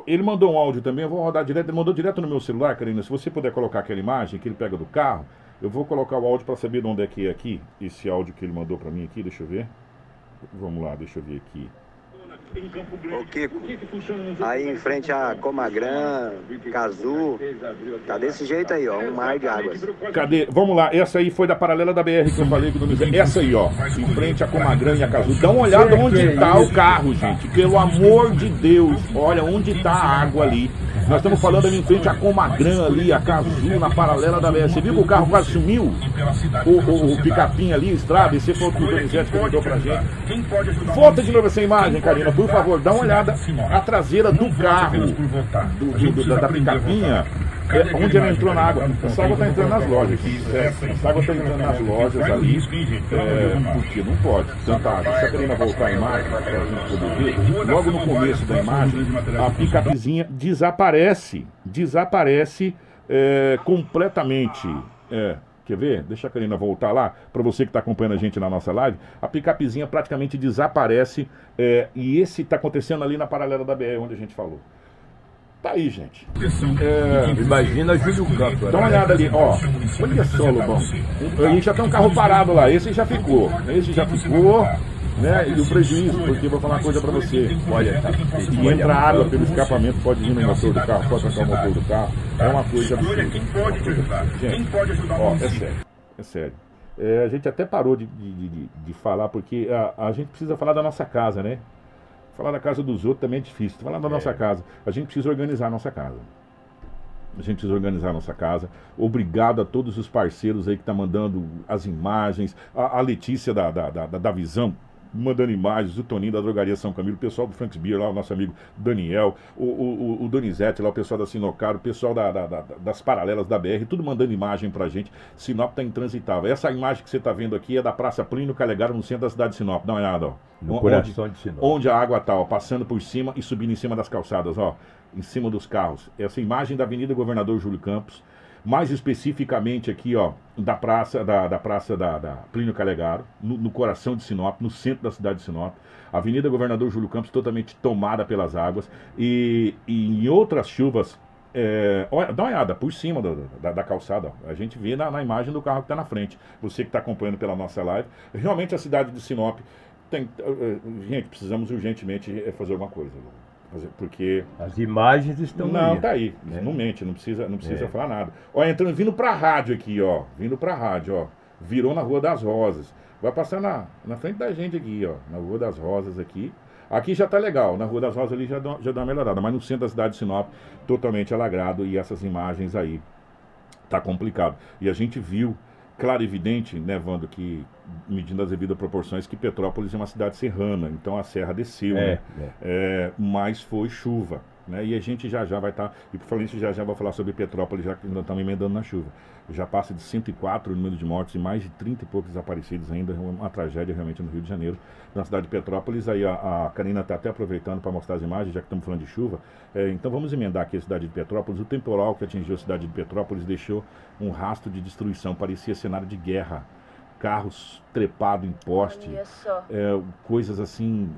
ele mandou um áudio também, eu vou rodar direto. Ele mandou direto no meu celular, Karina. Se você puder colocar aquela imagem que ele pega do carro, eu vou colocar o áudio pra saber de onde é que é aqui. Esse áudio que ele mandou pra mim aqui, deixa eu ver. Vamos lá, deixa eu ver aqui.
Ô Kiko, aí em frente a Comagran, Cazu, tá desse jeito aí, ó, um mar de águas.
Cadê? Vamos lá, essa aí foi da paralela da BR que eu falei com o Donizete. Essa aí, ó, em frente a Comagran e a Casu. Dá uma olhada onde tá o carro, gente. Pelo amor de Deus, olha onde tá a água ali. Nós estamos falando ali em frente a Comagran ali, a Casu, na paralela da BR. Você viu que o carro quase sumiu? O, o, o picapinho ali, estrada, esse foi o que o Donizete que mandou pra gente. Volta de novo essa imagem, Karina, por favor, dá uma olhada a traseira do carro, do, do- da, da picapinha, é, onde ela entrou na água. Essa água está entrando nas lojas. É, essa água está entrando nas lojas ali, é, porque não pode. Tanta água. Se a Karina voltar a imagem, para a gente poder ver, logo no começo da imagem, a picapezinha desaparece. Desaparece é, completamente. É, Quer ver? Deixa a Karina voltar lá, para você que está acompanhando a gente na nossa live. A picapezinha praticamente desaparece é, e esse está acontecendo ali na paralela da BR, onde a gente falou. Tá aí, gente. É,
Imagina Júlio Campos.
Dá uma olhada ali, ó. Olha só, Lobão. Aí já tem um carro parado lá. Esse já ficou. Esse já ficou. Né? E o prejuízo, porque eu vou falar uma coisa pra você.
Olha, tá.
E entra água pelo escapamento, pode vir no motor do carro, pode trocar o motor do carro. É uma coisa absurda. Gente, ó, é sério. É sério. É, a gente até parou de, de, de, de falar, porque a, a gente precisa falar da nossa casa, né? Falar da casa dos outros também é difícil. Falar da nossa casa. A gente precisa organizar a nossa casa. A gente precisa organizar a nossa casa. Obrigado a todos os parceiros aí que estão mandando as imagens. A, a Letícia da, da, da, da Visão mandando imagens. O Toninho da Drogaria São Camilo. O pessoal do Franks Beer lá, o nosso amigo Daniel. O, o, o- Donizete lá, o pessoal da Sinocar. O pessoal da, da- da- das paralelas da BR. Tudo mandando imagem pra gente. Sinop tá intransitável. Essa imagem que você tá vendo aqui é da Praça Plínio Calegaro, no centro da cidade de Sinop. Dá uma olhada, ó.
No
Onde-
coração de Sinop.
onde a água está, passando por cima e subindo em cima das calçadas, ó, em cima dos carros. Essa imagem da Avenida Governador Júlio Campos, mais especificamente aqui, ó, da praça da, da praça da, da Plínio Calegaro, no, no coração de Sinop, no centro da cidade de Sinop. Avenida Governador Júlio Campos totalmente tomada pelas águas e, e em outras chuvas É, olha, dá uma olhada por cima da, da calçada. ó. A gente vê na, na imagem do carro que está na frente. Você que está acompanhando pela nossa live. Realmente a cidade de Sinop tem. eh, eh, gente, precisamos urgentemente eh, fazer alguma coisa. Porque.
As imagens estão
não,
aí.
tá aí.
né?
Não mente, não precisa, não precisa
É.
falar nada. Ó, entrando, vindo pra rádio aqui, ó. Vindo pra rádio, ó. Virou na Rua das Rosas. Vai passar na, na frente da gente aqui, ó. Na Rua das Rosas aqui. Aqui já tá legal. Na Rua das Rosas ali já dá, já dá uma melhorada. Mas no centro da cidade de Sinop, totalmente alagrado. E essas imagens aí tá complicado. E a gente viu, claro e evidente, né, Wando, que medindo as devidas proporções, que Petrópolis é uma cidade serrana. Então a serra desceu,
É,
né?
é.
É, mas foi chuva. Né? E a gente já já vai estar. e por falar nisso, já já vai falar sobre Petrópolis, já que ainda estamos emendando na chuva. Já passa de 104 o número de mortos e mais de 30 e poucos desaparecidos ainda. Uma tragédia realmente no Rio de Janeiro, na cidade de Petrópolis. Aí a, a Karina está até aproveitando para mostrar as imagens, já que estamos falando de chuva. É, então vamos emendar aqui a cidade de Petrópolis. O temporal que atingiu a cidade de Petrópolis deixou um rastro de destruição, parecia cenário de guerra. Carros trepados em poste é, coisas assim,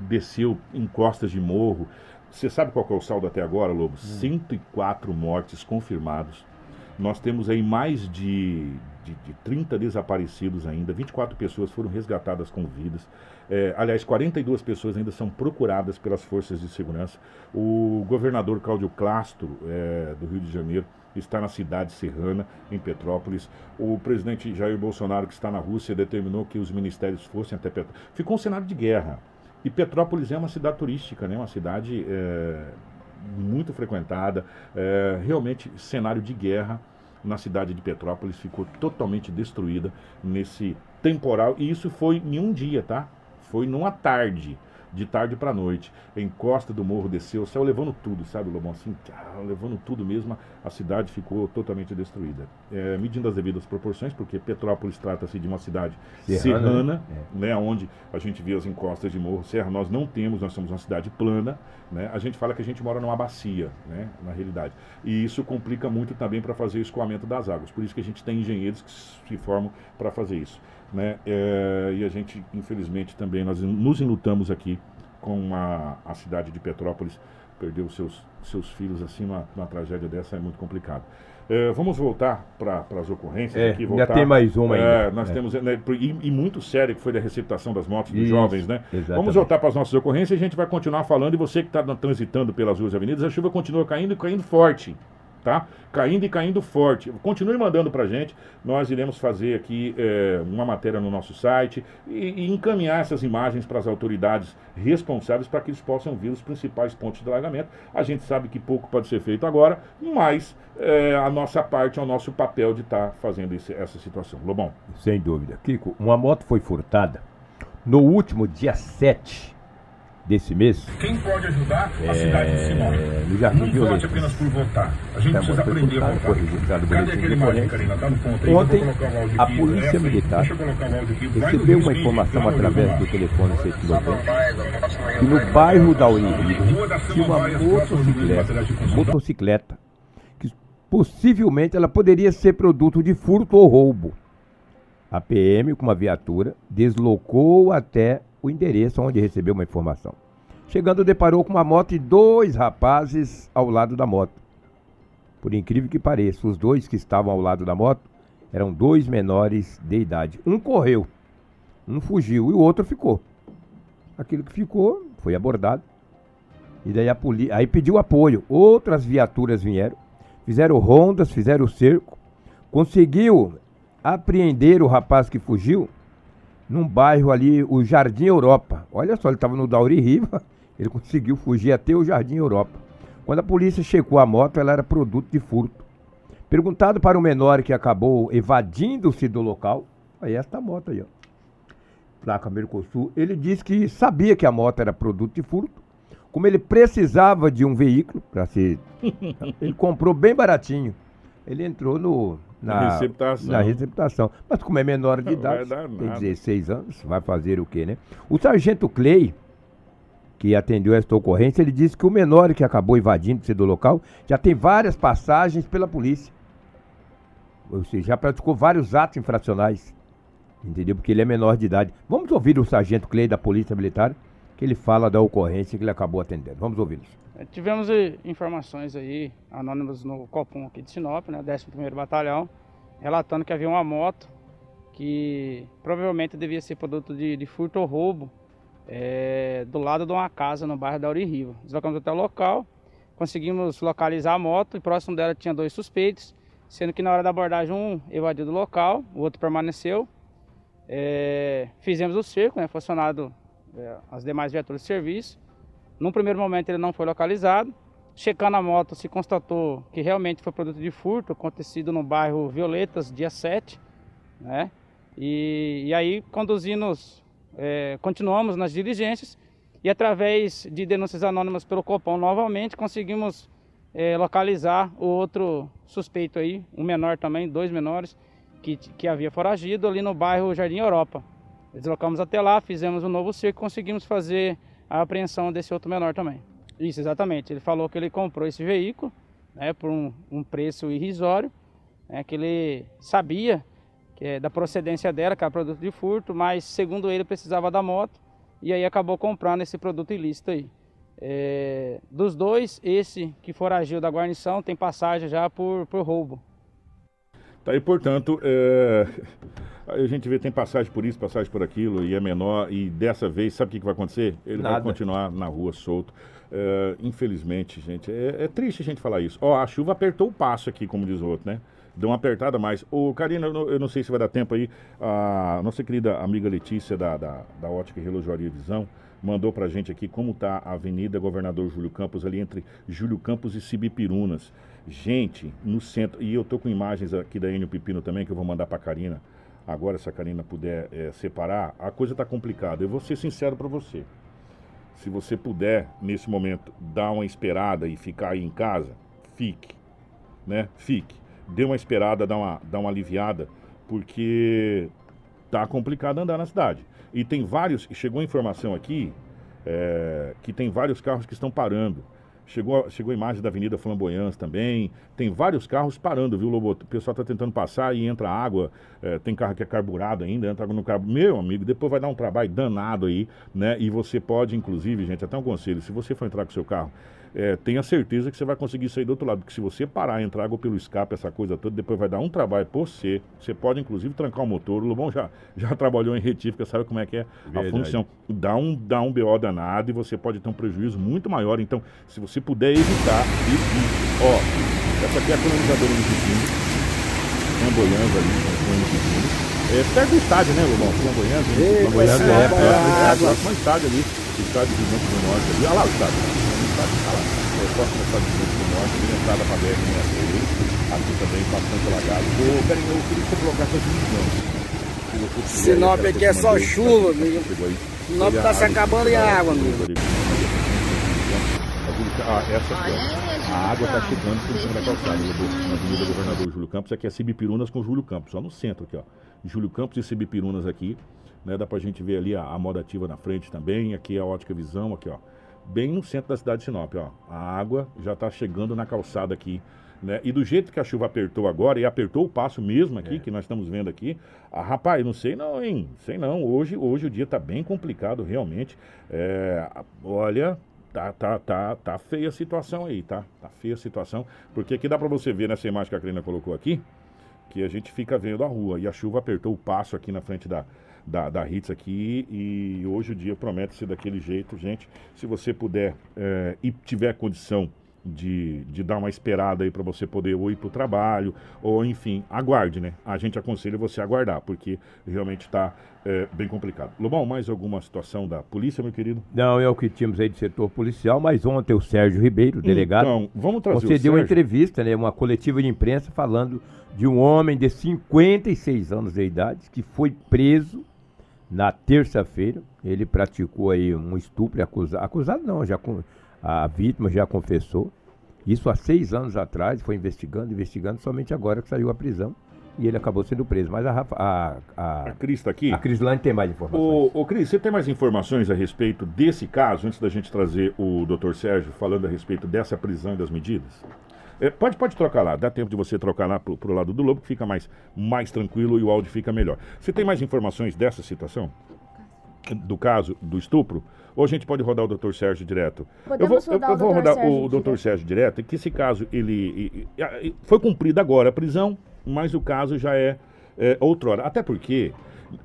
desceu em costas de morro. Você sabe qual é o saldo até agora, Lobo? 104 mortes confirmados. Nós temos aí mais de, de, de 30 desaparecidos ainda, 24 pessoas foram resgatadas com vidas. É, aliás, 42 pessoas ainda são procuradas pelas forças de segurança. O governador Cláudio Castro, é, do Rio de Janeiro, está na cidade serrana, em Petrópolis. O presidente Jair Bolsonaro, que está na Rússia, determinou que os ministérios fossem até Petrópolis. Ficou um cenário de guerra. E Petrópolis é uma cidade turística, né? uma cidade é, muito frequentada, é, realmente cenário de guerra na cidade de Petrópolis ficou totalmente destruída nesse temporal e isso foi em um dia, tá? Foi numa tarde, de tarde para noite. Em Costa do Morro desceu, saiu levando tudo, sabe, Lobão? Assim, levando tudo mesmo, a cidade ficou totalmente destruída. É, medindo as devidas proporções, porque Petrópolis trata-se de uma cidade
Serrana,
serrana,
né?
né, onde a gente vê as encostas de morro, serra, nós não temos, nós somos uma cidade plana, né, a gente fala que a gente mora numa bacia, né, na realidade, e isso complica muito também para fazer o escoamento das águas, por isso que a gente tem engenheiros que se formam para fazer isso, né, é, e a gente, infelizmente, também, nós nos enlutamos aqui com a, a cidade de Petrópolis, perdeu seus, seus filhos assim, numa, numa tragédia dessa é muito complicado. É, vamos voltar para as ocorrências
É,
aqui.
ainda
Voltar.
tem mais uma
É,
ainda.
nós
É.
temos, né, e, e muito sério que foi da receptação das motos dos
Isso,
jovens, né?
exatamente.
Vamos voltar para as nossas ocorrências e a gente vai continuar falando. E você que está transitando pelas ruas e avenidas, a chuva continua caindo e caindo forte, tá? Caindo e caindo forte. Continue mandando para gente. Nós iremos fazer aqui é, uma matéria no nosso site e, e encaminhar essas imagens para as autoridades responsáveis para que eles possam ver os principais pontos de alagamento. A gente sabe que pouco pode ser feito agora, mas é, a nossa parte é o nosso papel de estar fazendo esse- essa situação. Lobão.
Sem dúvida. Kiko, uma moto foi furtada no último dia 7 desse mês.
Quem pode ajudar a cidade de Sinop?
É, no Jardim
Não vote apenas por votar. A gente
Tá,
precisa aprender a
furtado,
votar. Cadê aquele
ocorrência.
Karina? Tá no ponto aí.
Ontem, a
aqui.
Polícia. Militar recebeu uma informação
de
através do telefone
Tá
190 que no bairro da
da
tinha uma motocicleta, motocicleta que possivelmente ela poderia ser produto de furto ou roubo. A PM, com uma viatura, deslocou até o endereço onde recebeu uma informação. Chegando, deparou com uma moto e dois rapazes ao lado da moto. Por incrível que pareça, os dois que estavam ao lado da moto eram dois menores de idade. Um correu, um fugiu e o outro ficou. Aquilo que ficou foi abordado. E daí a polícia. Aí pediu apoio. Outras viaturas vieram, fizeram rondas, fizeram cerco, conseguiu apreender o rapaz que fugiu num bairro ali, o Jardim Europa. Olha só, ele estava no Dauri Riva, ele conseguiu fugir até o Jardim Europa. Quando a polícia checou a moto, ela era produto de furto. Perguntado para o menor que acabou evadindo-se do local, aí esta moto aí, ó. Placa Mercosul, ele disse que sabia que a moto era produto de furto. Como ele precisava de um veículo para ser. ele comprou bem baratinho. Ele entrou no,
Na receptação.
na receptação. Mas como é menor de idade, tem
nada.
16 anos, vai fazer o quê, né? O sargento Clay, que atendeu esta ocorrência, ele disse que o menor que acabou invadindo-se do local já tem várias passagens pela polícia. Ou seja, já praticou vários atos infracionais. Entendeu? Porque ele é menor de idade. Vamos ouvir o sargento Clay da Polícia Militar, que ele fala da ocorrência que ele acabou atendendo. Vamos ouvi-los.
É, Tivemos informações aí, anônimas no Copom aqui de Sinop, né, 11º Batalhão, relatando que havia uma moto que provavelmente devia ser produto de, de furto ou roubo eh, do lado de uma casa no bairro da Uririva. Deslocamos até o local, conseguimos localizar a moto e próximo dela tinha dois suspeitos, sendo que na hora da abordagem um evadiu do local, o outro permaneceu. Eh, fizemos o cerco, né, foi acionado eh, as demais viaturas de serviço. Num primeiro momento ele não foi localizado. Checando a moto, se constatou que realmente foi produto de furto, acontecido no bairro Violetas, dia 7. Né? E, e aí, conduzindo, eh, continuamos nas diligências e através de denúncias anônimas pelo Copom novamente, conseguimos eh, localizar o outro suspeito aí, um menor também, dois menores, que, que havia foragido ali no bairro Jardim Europa. Deslocamos até lá, fizemos um novo cerco conseguimos fazer a apreensão desse outro menor também. Isso, exatamente. Ele falou que ele comprou esse veículo né, por um, um preço irrisório, né, que ele sabia que é da procedência dela, que era produto de furto, mas segundo ele precisava da moto e aí acabou comprando esse produto ilícito aí. É, dos dois, esse que foragiu da guarnição tem passagem já por, por roubo.
Tá aí, portanto, é, a gente vê tem passagem por isso, passagem por aquilo, e é menor, e dessa vez, sabe o que, que vai acontecer? Ele vai
Nada.
continuar na rua solto. É, infelizmente, gente, é, é triste a gente falar isso. Ó, a chuva apertou o passo aqui, como diz o outro, né? Deu uma apertada mais. Ô, Karina, eu não, eu não sei se vai dar tempo aí. A nossa querida amiga Letícia da, da, da Ótica e Relojoaria Visão mandou pra gente aqui como tá a Avenida Governador Júlio Campos, ali entre Júlio Campos e Cibipirunas. Gente, no centro, e eu tô com imagens aqui da Enio Pepino também, que eu vou mandar pra Karina. Agora, se a Karina puder eh, separar, a coisa tá complicada. Eu vou ser sincero pra você. Se você puder, nesse momento, dar uma esperada e ficar aí em casa, fique. Né? Fique. Dê uma esperada, dá uma, dá uma aliviada, porque tá complicado andar na cidade. E tem vários, chegou a informação aqui, é, que tem vários carros que estão parando. Chegou, chegou a imagem da Avenida Flamboyance também. Tem vários carros parando, viu, Lobo? O pessoal está tentando passar e entra água. é, tem carro que é carburado ainda, entra água no carro. Meu amigo, depois vai dar um trabalho danado aí, né? E você pode, inclusive, gente, até um conselho: se você for entrar com seu carro, é, tenha certeza que você vai conseguir sair do outro lado. Porque se você parar, entrar água pelo escape, essa coisa toda, depois vai dar um trabalho por você. Você pode, inclusive, trancar o motor. O Lobão já, já trabalhou em retífica, sabe como é que é a
Verdade.
função. Dá um, dá um BO danado e você pode ter um prejuízo muito maior. Então, se você puder evitar, evite. Ó, essa aqui é a colonizadora do Pepino. Flamboyante ali, com o Pepino. É perto do estádio, né, Lobão? Flamboyante.
Ei,
Flamboyante
vai
é,
ser
é, é, é,
água.
próximo ao estádio ali. O estádio do Banco do Norte ali. Olha lá o estádio. O estádio tá lá. É próximo ao estádio do Banco do Norte. Tem entrada para BR 63. Aqui também, bastante alagado. Ô, Carinho, eu queria que você colocasse essa divisão.
Sinop aqui é só chuva,
tá?
amigo. Sinop tá
a
se acabando em água, amigo.
Ah, essa aqui, ó. A água tá chegando por cima da calçada, na Avenida Governador Júlio Campos. Aqui é Cibipirunas com Júlio Campos, só no centro aqui, ó. Júlio Campos e Cibipirunas aqui, né? Dá pra gente ver ali a, a moda ativa na frente também. Aqui é a Ótica Visão, aqui, ó. Bem no centro da cidade de Sinop, ó. A água já tá chegando na calçada aqui. Né? E do jeito que a chuva apertou agora, e apertou o passo mesmo aqui, que nós estamos vendo aqui, ah, rapaz, não sei não, hein? Sei não. Hoje, hoje o dia tá bem complicado, realmente. É, olha, tá, tá, tá, tá feia a situação aí, tá? Tá feia a situação. Porque aqui dá pra você ver nessa imagem que a Karina colocou aqui, que a gente fica vendo a rua. E a chuva apertou o passo aqui na frente da, da, da Hits aqui. E hoje o dia promete ser daquele jeito, gente. Se você puder é, e tiver condição de, de dar uma esperada aí para você poder ou ir pro trabalho, ou enfim, aguarde, né? A gente aconselha você a aguardar, porque realmente está bem complicado. Lobão, mais alguma situação da polícia, meu querido?
Não, é o que tínhamos aí de setor policial, mas ontem o Sérgio Ribeiro, delegado,
Então, vamos trazer o
concedeu uma
Sérgio.
entrevista, né, uma coletiva de imprensa falando de um homem de 56 anos de idade que foi preso na terça-feira. Ele praticou aí um estupro, acusado, acusado não, já com, a vítima já confessou. Isso há seis anos atrás, foi investigando, investigando, somente agora que saiu a prisão e ele acabou sendo preso. Mas a, Rafa- a, a,
A Cris está aqui.
a Crislane tem mais informações.
Ô, ô Cris, você tem mais informações a respeito desse caso, antes da gente trazer o doutor Sérgio falando a respeito dessa prisão e das medidas? É, pode, pode trocar lá, dá tempo de você trocar lá pro, pro lado do lobo, que fica mais, mais tranquilo e o áudio fica melhor. Você tem mais informações dessa situação? do caso do estupro? Ou a gente pode rodar o doutor Sérgio direto?
Podemos
eu vou,
rodar
eu,
o
eu vou
Dr.
rodar
Sérgio
o doutor
direto.
Sérgio direto, que esse caso ele e- e- e- foi cumprida agora a prisão, mas o caso já é, é outrora. Até porque,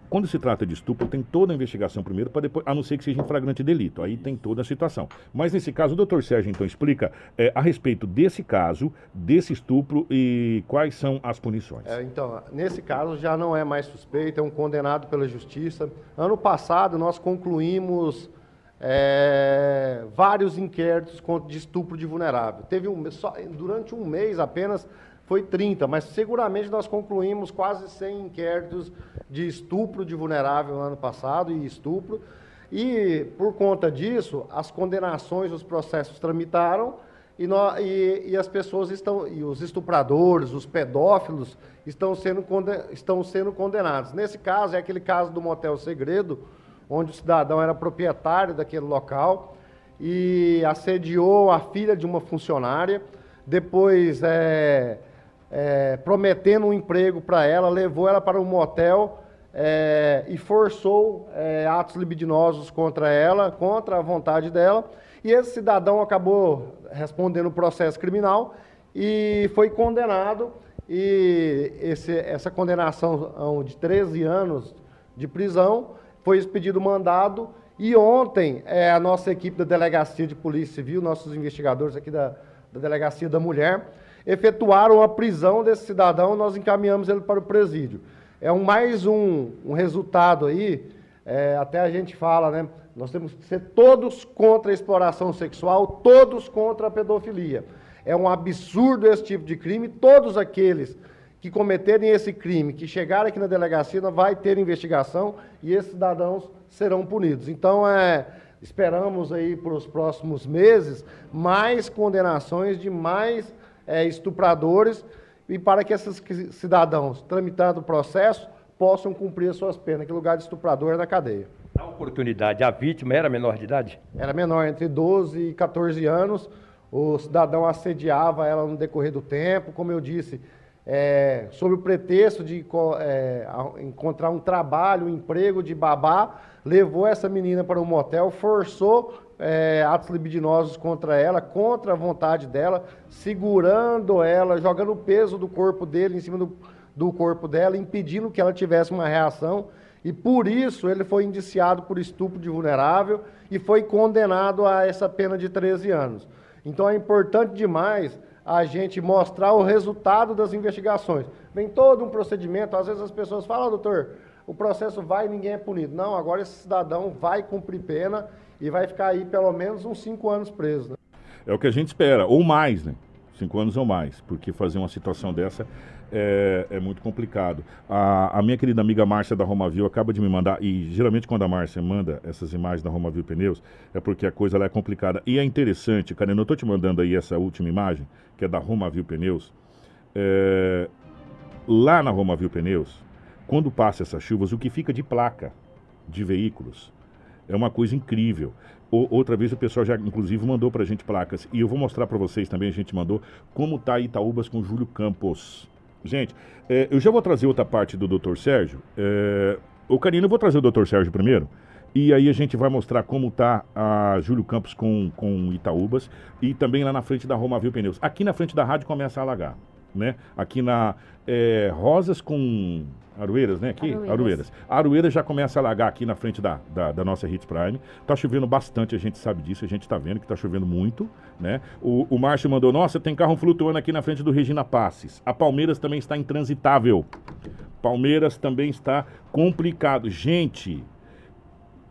quando se trata de estupro, tem toda a investigação primeiro, para depois, a não ser que seja em flagrante delito. Aí tem toda a situação. Mas nesse caso, o doutor Sérgio então explica é, a respeito desse caso, desse estupro e quais são as punições.
É, então, nesse caso já não é mais suspeito, é um condenado pela justiça. Ano passado nós concluímos é, vários inquéritos de estupro de vulnerável. Teve um, só, durante um mês apenas foi 30, mas seguramente nós concluímos quase 100 inquéritos de estupro de vulnerável no ano passado e estupro. E por conta disso, as condenações, os processos tramitaram e, nó- e- e as pessoas estão, e os estupradores, os pedófilos estão sendo, estão sendo condenados. Nesse caso, é aquele caso do Motel Segredo, onde o cidadão era proprietário daquele local e assediou a filha de uma funcionária, depois, é, é, prometendo um emprego para ela, levou ela para um motel é, e forçou é, atos libidinosos contra ela, contra a vontade dela. E esse cidadão acabou respondendo o processo criminal e foi condenado. E esse- essa condenação de 13 anos de prisão foi expedido mandado. E ontem, é, a nossa equipe da Delegacia de Polícia Civil, nossos investigadores aqui da, da Delegacia da Mulher, efetuaram a prisão desse cidadão, nós encaminhamos ele para o presídio. É um, mais um, um resultado aí, é, até a gente fala, né? Nós temos que ser todos contra a exploração sexual, todos contra a pedofilia. É um absurdo esse tipo de crime, todos aqueles que cometerem esse crime, que chegarem aqui na delegacia, vai ter investigação e esses cidadãos serão punidos. Então, é, esperamos aí para os próximos meses mais condenações de mais é, estupradores e para que esses cidadãos, tramitando o processo, possam cumprir as suas penas, que lugar de estuprador é na cadeia.
A oportunidade, a vítima era menor de idade?
Era menor, entre 12 e 14 anos. O cidadão assediava ela no decorrer do tempo, como eu disse, é, sob o pretexto de é, encontrar um trabalho, um emprego de babá, levou essa menina para um motel, forçou é, atos libidinosos contra ela, contra a vontade dela, segurando ela, jogando o peso do corpo dele em cima do, do corpo dela, impedindo que ela tivesse uma reação. E por isso ele foi indiciado por estupro de vulnerável e foi condenado a essa pena de 13 anos. Então é importante demais a gente mostrar o resultado das investigações. Vem todo um procedimento, às vezes as pessoas falam, "Ah, doutor, o processo vai e ninguém é punido. Não, agora esse cidadão vai cumprir pena e vai ficar aí pelo menos uns cinco anos preso. né?
É o que a gente espera, ou mais, né? Cinco anos ou mais, porque fazer uma situação dessa é, é muito complicado. A, a minha querida amiga Márcia da Romavil acaba de me mandar, e geralmente quando a Márcia manda essas imagens da Romavil Pneus, é porque a coisa é complicada. E é interessante, Karen, eu tô te mandando aí essa última imagem, que é da Romavil Pneus. É, lá na Romavil Pneus, quando passa essas chuvas, o que fica de placa de veículos é uma coisa incrível. O- outra vez o pessoal já, inclusive, mandou pra gente placas. E eu vou mostrar pra vocês também, a gente mandou, como tá Itaúbas com Júlio Campos. Gente, é, eu já vou trazer outra parte do Dr. Sérgio. É, ô, Karina, eu vou trazer o Dr. Sérgio primeiro. E aí a gente vai mostrar como tá a Júlio Campos com, com Itaúbas. E também lá na frente da Romavil Pneus. Aqui na frente da rádio começa a alagar. Né? Aqui na é, Rosas com Aroeiras, né? Aqui,
Aroeiras.
Aroeiras. Já começa a alagar aqui na frente da, da, da nossa Hits Prime. Tá chovendo bastante, a gente sabe disso, a gente tá vendo que tá chovendo muito, né? O, o Márcio mandou, nossa, tem carro flutuando aqui na frente do Regina Passes. A Palmeiras também está intransitável. Palmeiras também está complicado. Gente,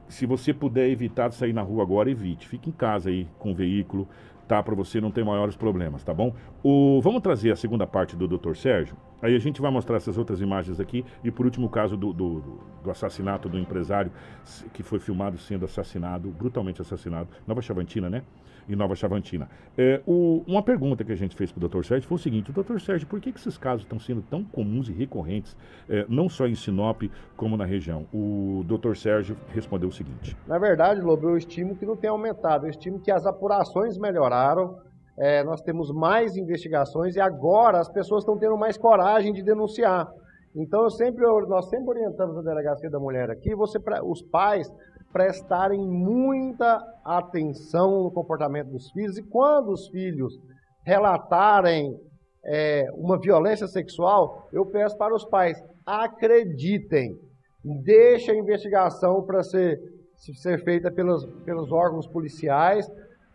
se você puder evitar de sair na rua agora, evite. Fique em casa aí com o veículo, tá? Para você não ter maiores problemas, tá bom? O, vamos trazer a segunda parte do Dr. Sérgio. Aí a gente vai mostrar essas outras imagens aqui. E por último, o caso do, do, do assassinato do empresário que foi filmado sendo assassinado, brutalmente assassinado, Nova Chavantina, né? Em Nova Chavantina. É, o- uma pergunta que a gente fez para o Dr. Sérgio foi o seguinte: Dr. Sérgio, por que, que esses casos estão sendo tão comuns e recorrentes, é, não só em Sinop, como na região? O Dr. Sérgio respondeu o seguinte.
Na verdade, Lobo, eu estimo que não tem aumentado. Eu estimo que as apurações melhoraram. É, nós temos mais investigações e agora as pessoas estão tendo mais coragem de denunciar. Então, eu sempre, nós sempre orientamos a delegacia da mulher aqui, você, os pais, prestarem muita atenção no comportamento dos filhos e quando os filhos relatarem é, uma violência sexual, eu peço para os pais, acreditem, deixe a investigação para ser, ser feita pelos, pelos órgãos policiais,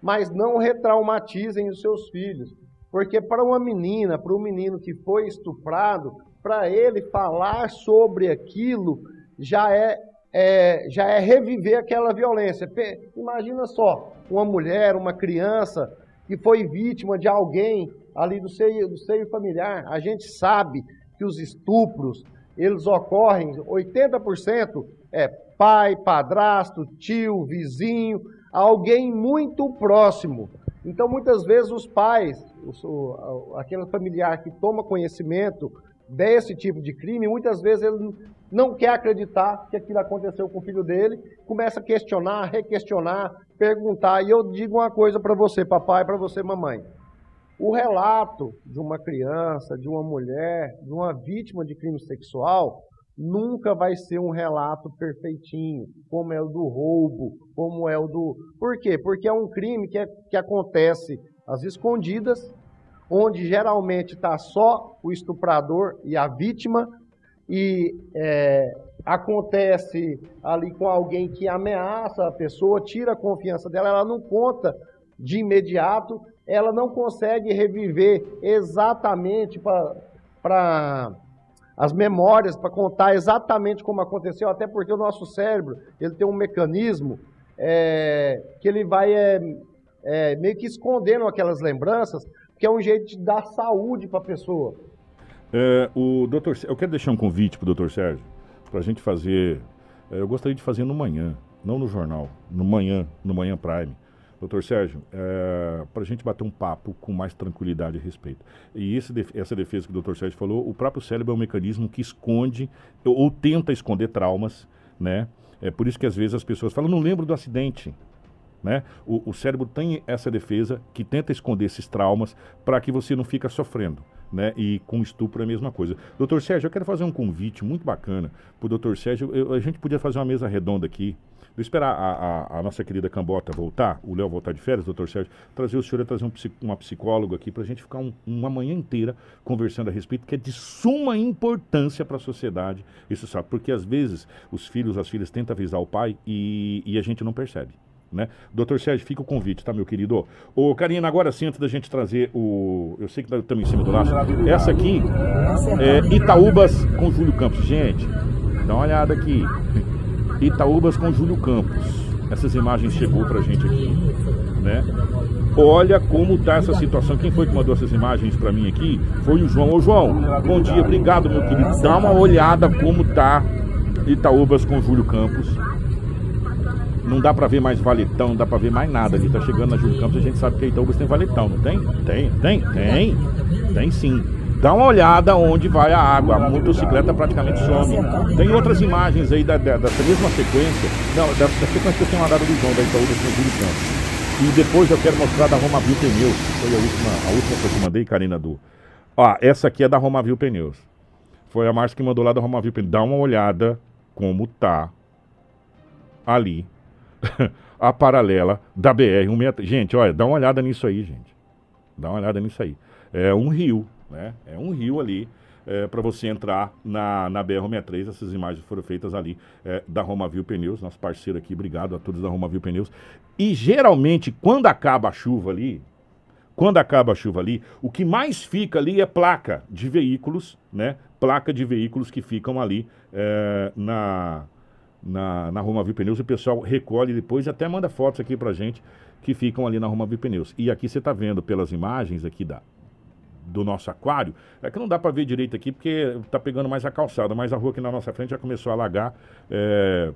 mas não retraumatizem os seus filhos. Porque para uma menina, para um menino que foi estuprado, para ele falar sobre aquilo já é, é, já é reviver aquela violência. Imagina só, uma mulher, uma criança que foi vítima de alguém ali do seio, do seio familiar. A gente sabe que os estupros, eles ocorrem, 80% é pai, padrasto, tio, vizinho, alguém muito próximo. Então, muitas vezes, os pais, aquele familiar que toma conhecimento desse tipo de crime, muitas vezes ele não quer acreditar que aquilo aconteceu com o filho dele, começa a questionar, requestionar, perguntar. E eu digo uma coisa para você, papai, para você, mamãe. O relato de uma criança, de uma mulher, de uma vítima de crime sexual, nunca vai ser um relato perfeitinho, como é o do roubo, como é o do. Por quê? Porque é um crime que, é, que acontece às escondidas, onde geralmente está só o estuprador e a vítima, e é, acontece ali com alguém que ameaça a pessoa, tira a confiança dela, ela não conta de imediato, ela não consegue reviver exatamente para as memórias, para contar exatamente como aconteceu, até porque o nosso cérebro ele tem um mecanismo é, que ele vai é, é, meio que escondendo aquelas lembranças, que é um jeito de dar saúde para a pessoa.
É, o doutor, eu quero deixar um convite para o doutor Sérgio, para a gente fazer. é, eu gostaria de fazer no manhã, não no jornal, no manhã, no manhã Prime. Doutor Sérgio, é, para a gente bater um papo com mais tranquilidade a respeito. E esse, essa defesa que o doutor Sérgio falou, o próprio cérebro é um mecanismo que esconde ou, ou tenta esconder traumas, né? É por isso que às vezes as pessoas falam, não lembro do acidente. Né? O, o cérebro tem essa defesa que tenta esconder esses traumas para que você não fica sofrendo. Né? E com estupro é a mesma coisa. Doutor Sérgio, eu quero fazer um convite muito bacana para o doutor Sérgio. Eu- a gente podia fazer uma mesa redonda aqui. Vou esperar a, a- a nossa querida Cambota voltar, o Léo voltar de férias, doutor Sérgio, trazer o senhor e trazer um uma psicóloga aqui para a gente ficar um- uma manhã inteira conversando a respeito, que é de suma importância para a sociedade. Isso sabe, porque às vezes os filhos, as filhas tentam avisar o pai e, e a gente não percebe né? Doutor Sérgio, fica o convite, tá, meu querido? Ô, Karina, agora sim, antes da gente trazer o. Eu sei que estamos em cima do laço. Essa aqui é Itaúbas com Júlio Campos. Gente, dá uma olhada aqui. Itaúbas com Júlio Campos. Essas imagens chegou pra gente aqui, né? Olha como tá essa situação. Quem foi que mandou essas imagens pra mim aqui? Foi o João. Ô, João, bom dia, obrigado, meu querido. Dá uma olhada como tá Itaúbas com Júlio Campos. Não dá pra ver mais valetão, não dá pra ver mais nada ali. Tá chegando na Júlio Campos, a gente sabe que Itaúbas tem valetão, não tem? Tem, tem, tem. Tem sim. Dá uma olhada onde vai a água. A motocicleta praticamente some. Tem outras imagens aí da, da- dessa mesma sequência. Não, da, da sequência que eu tenho mandado do João, da Júlio Campos. E depois eu quero mostrar da Romavil Pneus. Foi a última, a última que eu te mandei, Karina Du. Ó, essa aqui é da Romavil Pneus. Foi a Márcia que mandou lá da Romavil Pneus. Dá uma olhada como tá ali a paralela da BR-163. Gente, olha, dá uma olhada nisso aí, gente. Dá uma olhada nisso aí. É um rio, né? É um rio ali para você entrar na, na BR-163. Essas imagens foram feitas ali é, da Romavil Pneus, nosso parceiro aqui. Obrigado a todos da Romavil Pneus. E geralmente, quando acaba a chuva ali, quando acaba a chuva ali, o que mais fica ali é placa de veículos, né? Placa de veículos que ficam ali é, na, na, na Romavil Pneus. O pessoal recolhe depois e até manda fotos aqui pra gente que ficam ali na Romavil Pneus. E aqui você tá vendo pelas imagens aqui da, do nosso aquário, é que não dá para ver direito aqui porque tá pegando mais a calçada, mas a rua aqui na nossa frente já começou a alagar, é,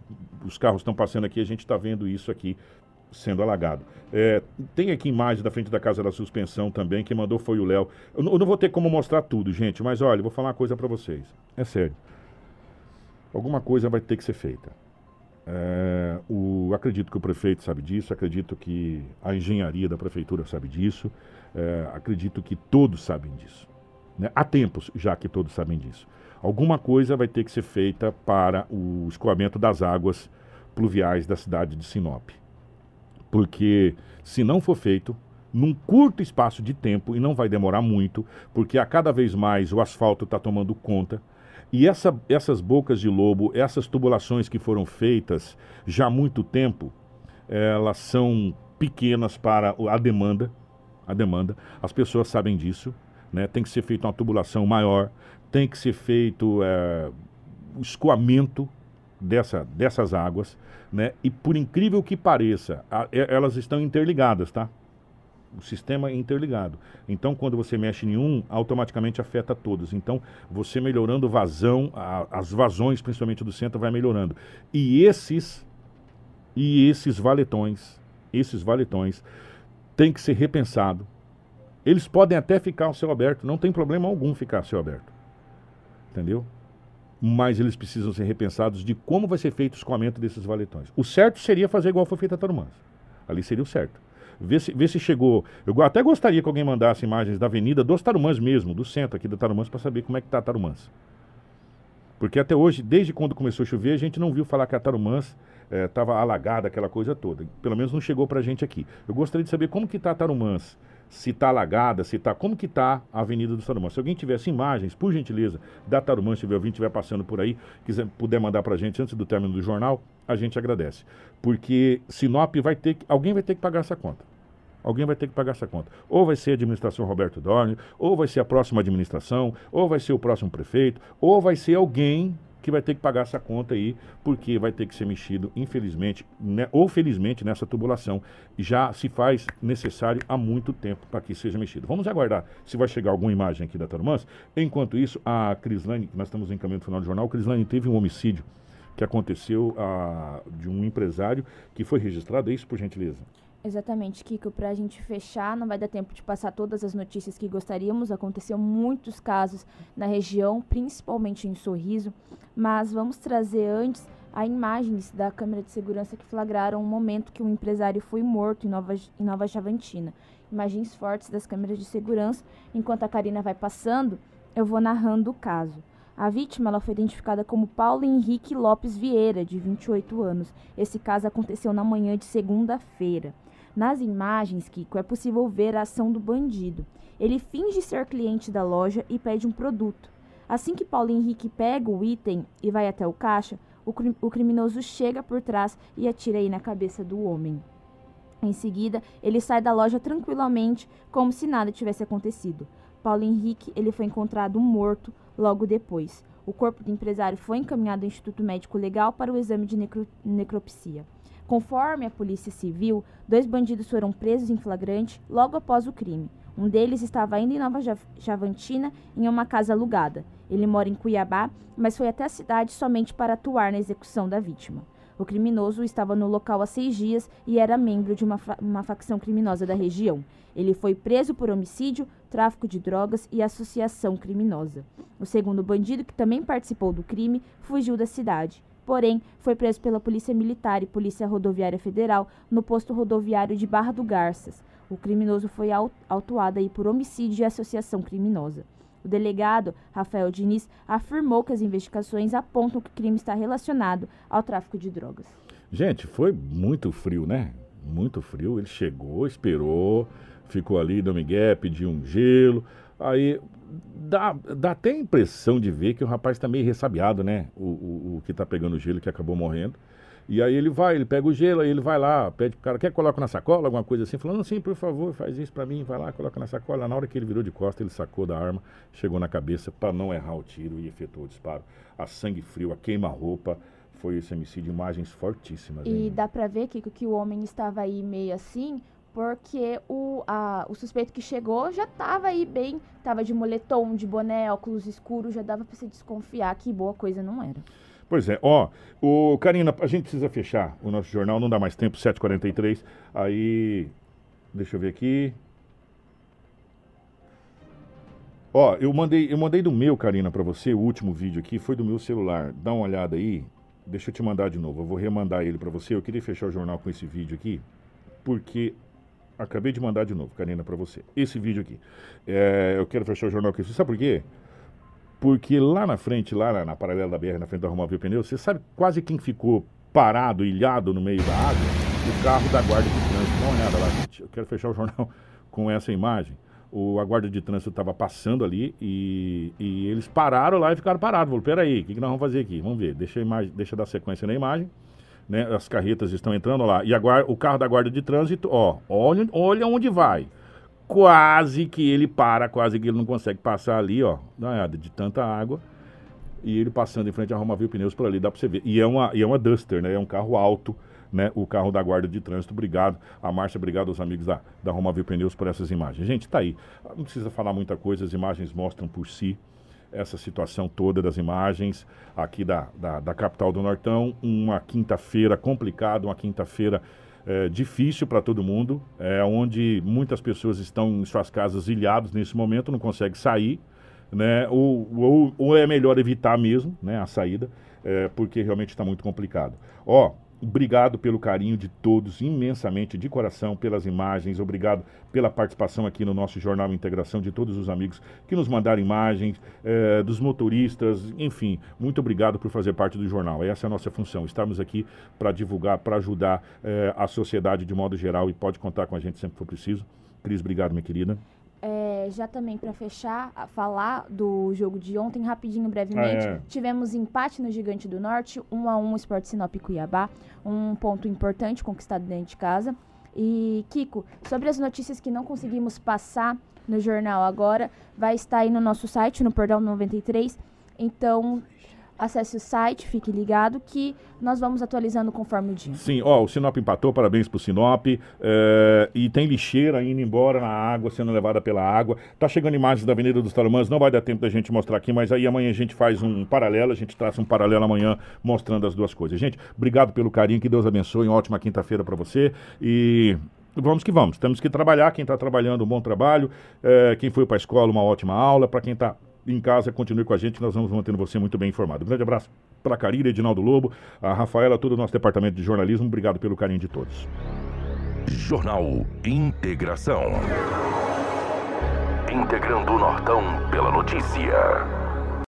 os carros estão passando aqui, a gente está vendo isso aqui sendo alagado. É, tem aqui imagem da frente da Casa da Suspensão também, quem mandou foi o Léo. Eu, não- eu não vou ter como mostrar tudo, gente, mas olha, vou falar uma coisa para vocês. É sério. Alguma coisa vai ter que ser feita. É, o, acredito que o prefeito sabe disso, acredito que a engenharia da prefeitura sabe disso, é, acredito que todos sabem disso. né? Há tempos já que todos sabem disso. Alguma coisa vai ter que ser feita para o escoamento das águas pluviais da cidade de Sinop. Porque se não for feito, num curto espaço de tempo, e não vai demorar muito, porque a cada vez mais o asfalto está tomando conta, e essa, essas bocas de lobo, essas tubulações que foram feitas já há muito tempo, elas são pequenas para a demanda. A demanda. As pessoas sabem disso. Né? Tem que ser feita uma tubulação maior, tem que ser feito é, o escoamento dessa, dessas águas. Né? E por incrível que pareça, a, elas estão interligadas, tá? O sistema interligado. Então, quando você mexe em um, automaticamente afeta todos. Então, você melhorando vazão, a, as vazões, principalmente do centro, vai melhorando. E esses, e esses valetões, esses valetões, tem que ser repensado. Eles podem até ficar ao céu aberto, não tem problema algum ficar ao céu aberto. Entendeu? Mas eles precisam ser repensados de como vai ser feito o escoamento desses valetões. O certo seria fazer igual foi feito a Tarumãs. Ali seria o certo Vê se, vê se chegou. Eu até gostaria que alguém mandasse imagens da avenida dos Tarumãs mesmo, do centro aqui da Tarumãs, para saber como é que a Tarumãs. Porque até hoje, desde quando começou a chover, a gente não viu falar que a Tarumãs estava eh, alagada, aquela coisa toda. Pelo menos não chegou para a gente aqui. Eu gostaria de saber como que está Tarumãs. Se está alagada, se está... Como que está a Avenida dos Tarumãs? Se alguém tivesse imagens, por gentileza, da Tarumãs, se alguém estiver passando por aí, quiser, puder mandar para a gente antes do término do jornal, a gente agradece. Porque Sinop vai ter que... Alguém vai ter que pagar essa conta. Alguém vai ter que pagar essa conta. Ou vai ser a administração Roberto Dorne, ou vai ser a próxima administração, ou vai ser o próximo prefeito, ou vai ser alguém que vai ter que pagar essa conta aí, porque vai ter que ser mexido, infelizmente, né, ou felizmente, nessa tubulação. Já se faz necessário há muito tempo para que seja mexido. Vamos aguardar se vai chegar alguma imagem aqui da Tarumãs. Enquanto isso, a Crislane, nós estamos em caminho do final do jornal, Crislane teve um homicídio que aconteceu a, de um empresário que foi registrado. É isso, por gentileza?
Exatamente, Kiko. Para a gente fechar, não vai dar tempo de passar todas as notícias que gostaríamos. Aconteceu muitos casos na região, principalmente em Sorriso. Mas vamos trazer antes a imagens da câmera de segurança que flagraram o momento que um empresário foi morto em Nova, em Nova Chavantina. Imagens fortes das câmeras de segurança. Enquanto a Karina vai passando, eu vou narrando o caso. A vítima ela foi identificada como Paulo Henrique Lopes Vieira, de 28 anos. Esse caso aconteceu na manhã de segunda-feira. Nas imagens, Kiko, é possível ver a ação do bandido. Ele finge ser cliente da loja e pede um produto. Assim que Paulo Henrique pega o item e vai até o caixa, o, o criminoso chega por trás e atira aí na cabeça do homem. Em seguida, ele sai da loja tranquilamente, como se nada tivesse acontecido. Paulo Henrique ele foi encontrado morto logo depois. O corpo do empresário foi encaminhado ao Instituto Médico Legal para o exame de necro necropsia. Conforme a Polícia Civil, dois bandidos foram presos em flagrante logo após o crime. Um deles estava ainda em Nova Chavantina, em uma casa alugada. Ele mora em Cuiabá, mas foi até a cidade somente para atuar na execução da vítima. O criminoso estava no local há seis dias e era membro de uma, fa uma facção criminosa da região. Ele foi preso por homicídio, tráfico de drogas e associação criminosa. O segundo bandido, que também participou do crime, fugiu da cidade porém foi preso pela Polícia Militar e Polícia Rodoviária Federal no posto rodoviário de Barra do Garças. O criminoso foi autuado por homicídio e associação criminosa. O delegado, Rafael Diniz, afirmou que as investigações apontam que o crime está relacionado ao tráfico de drogas.
Gente, foi muito frio, né? Muito frio. Ele chegou, esperou, ficou ali no Miguel, pediu um gelo. Aí dá, dá até a impressão de ver que o rapaz está meio ressabiado, né? O, o, o que está pegando o gelo, que acabou morrendo. E aí ele vai, ele pega o gelo, aí ele vai lá, pede pro cara, quer coloca na sacola, alguma coisa assim, falando assim, por favor, faz isso para mim, vai lá, coloca na sacola. Na hora que ele virou de costa, ele sacou da arma, chegou na cabeça para não errar o tiro e efetuou o disparo. A sangue frio, a queima-roupa, foi esse homicídio, imagens fortíssimas.
E hein? dá para ver, Kiko, que o homem estava aí meio assim, porque o, a, o suspeito que chegou já estava aí bem, estava de moletom, de boné, óculos escuros, já dava para se desconfiar que boa coisa não era.
Pois é, ó, o Karina, a gente precisa fechar o nosso jornal, não dá mais tempo, 7h43, aí, deixa eu ver aqui. Ó, eu mandei, eu mandei do meu, Karina, para você, o último vídeo aqui, foi do meu celular, dá uma olhada aí, deixa eu te mandar de novo, eu vou remandar ele para você, eu queria fechar o jornal com esse vídeo aqui, porque Acabei de mandar de novo, Karina, para você. Esse vídeo aqui. É, eu quero fechar o jornal aqui. Você sabe por quê? Porque lá na frente, lá na, na paralela da BR, na frente da Romovil Pneus, você sabe quase quem ficou parado, ilhado no meio da água, o carro da guarda de trânsito. Dá uma olhada lá, gente. Eu quero fechar o jornal com essa imagem. O, a guarda de trânsito estava passando ali e, e eles pararam lá e ficaram parados. Falaram, peraí, o que, que nós vamos fazer aqui? Vamos ver, deixa, a imagem, deixa dar sequência na imagem. Né? As carretas estão entrando lá. E a guarda, o carro da guarda de trânsito, ó, olha, olha onde vai. Quase que ele para, quase que ele não consegue passar ali, ó. De tanta água. E ele passando em frente a Roma Viu Pneus por ali, dá para você ver. E é uma, e é uma Duster, né? É um carro alto né, o carro da Guarda de Trânsito. Obrigado a Márcia, obrigado aos amigos da, da Romavil Pneus por essas imagens. Gente, tá aí. Não precisa falar muita coisa, as imagens mostram por si essa situação toda das imagens aqui da, da, da capital do Nortão. Uma quinta-feira complicada, uma quinta-feira é, difícil para todo mundo, é, onde muitas pessoas estão em suas casas ilhados nesse momento, não conseguem sair, né? Ou, ou, ou é melhor evitar mesmo né, a saída, é, porque realmente está muito complicado. Ó, Obrigado pelo carinho de todos, imensamente, de coração, pelas imagens. Obrigado pela participação aqui no nosso Jornal Integração, de todos os amigos que nos mandaram imagens, eh, dos motoristas, enfim. Muito obrigado por fazer parte do jornal. Essa é a nossa função, estarmos aqui para divulgar, para ajudar eh, a sociedade de modo geral e pode contar com a gente sempre que for preciso. Cris, obrigado, minha querida.
É, já também para fechar, falar do jogo de ontem, rapidinho, brevemente. Ah, é. Tivemos empate no Gigante do Norte, 1 um a 1 um, Sport Sinop Cuiabá. Um ponto importante conquistado dentro de casa. E, Kiko, sobre as notícias que não conseguimos passar no jornal agora, vai estar aí no nosso site, no Portal 93. Então, acesse o site, fique ligado que nós vamos atualizando conforme o dia.
Sim, ó, o Sinop empatou, parabéns pro Sinop. É, e tem lixeira indo embora na água, sendo levada pela água. Tá chegando imagens da Avenida dos Tarumãs, não vai dar tempo da gente mostrar aqui, mas aí amanhã a gente faz um paralelo, a gente traça um paralelo amanhã mostrando as duas coisas. Gente, obrigado pelo carinho, que Deus abençoe, uma ótima quinta-feira para você e vamos que vamos. Temos que trabalhar. Quem está trabalhando, um bom trabalho. É, quem foi para a escola, uma ótima aula. Para quem está em casa, continue com a gente, nós vamos mantendo você muito bem informado. Um grande abraço para a Carira, Edinaldo Lobo, a Rafaela, todo o nosso departamento de jornalismo. Obrigado pelo carinho de todos.
Jornal Integração. Integrando o Nortão pela notícia.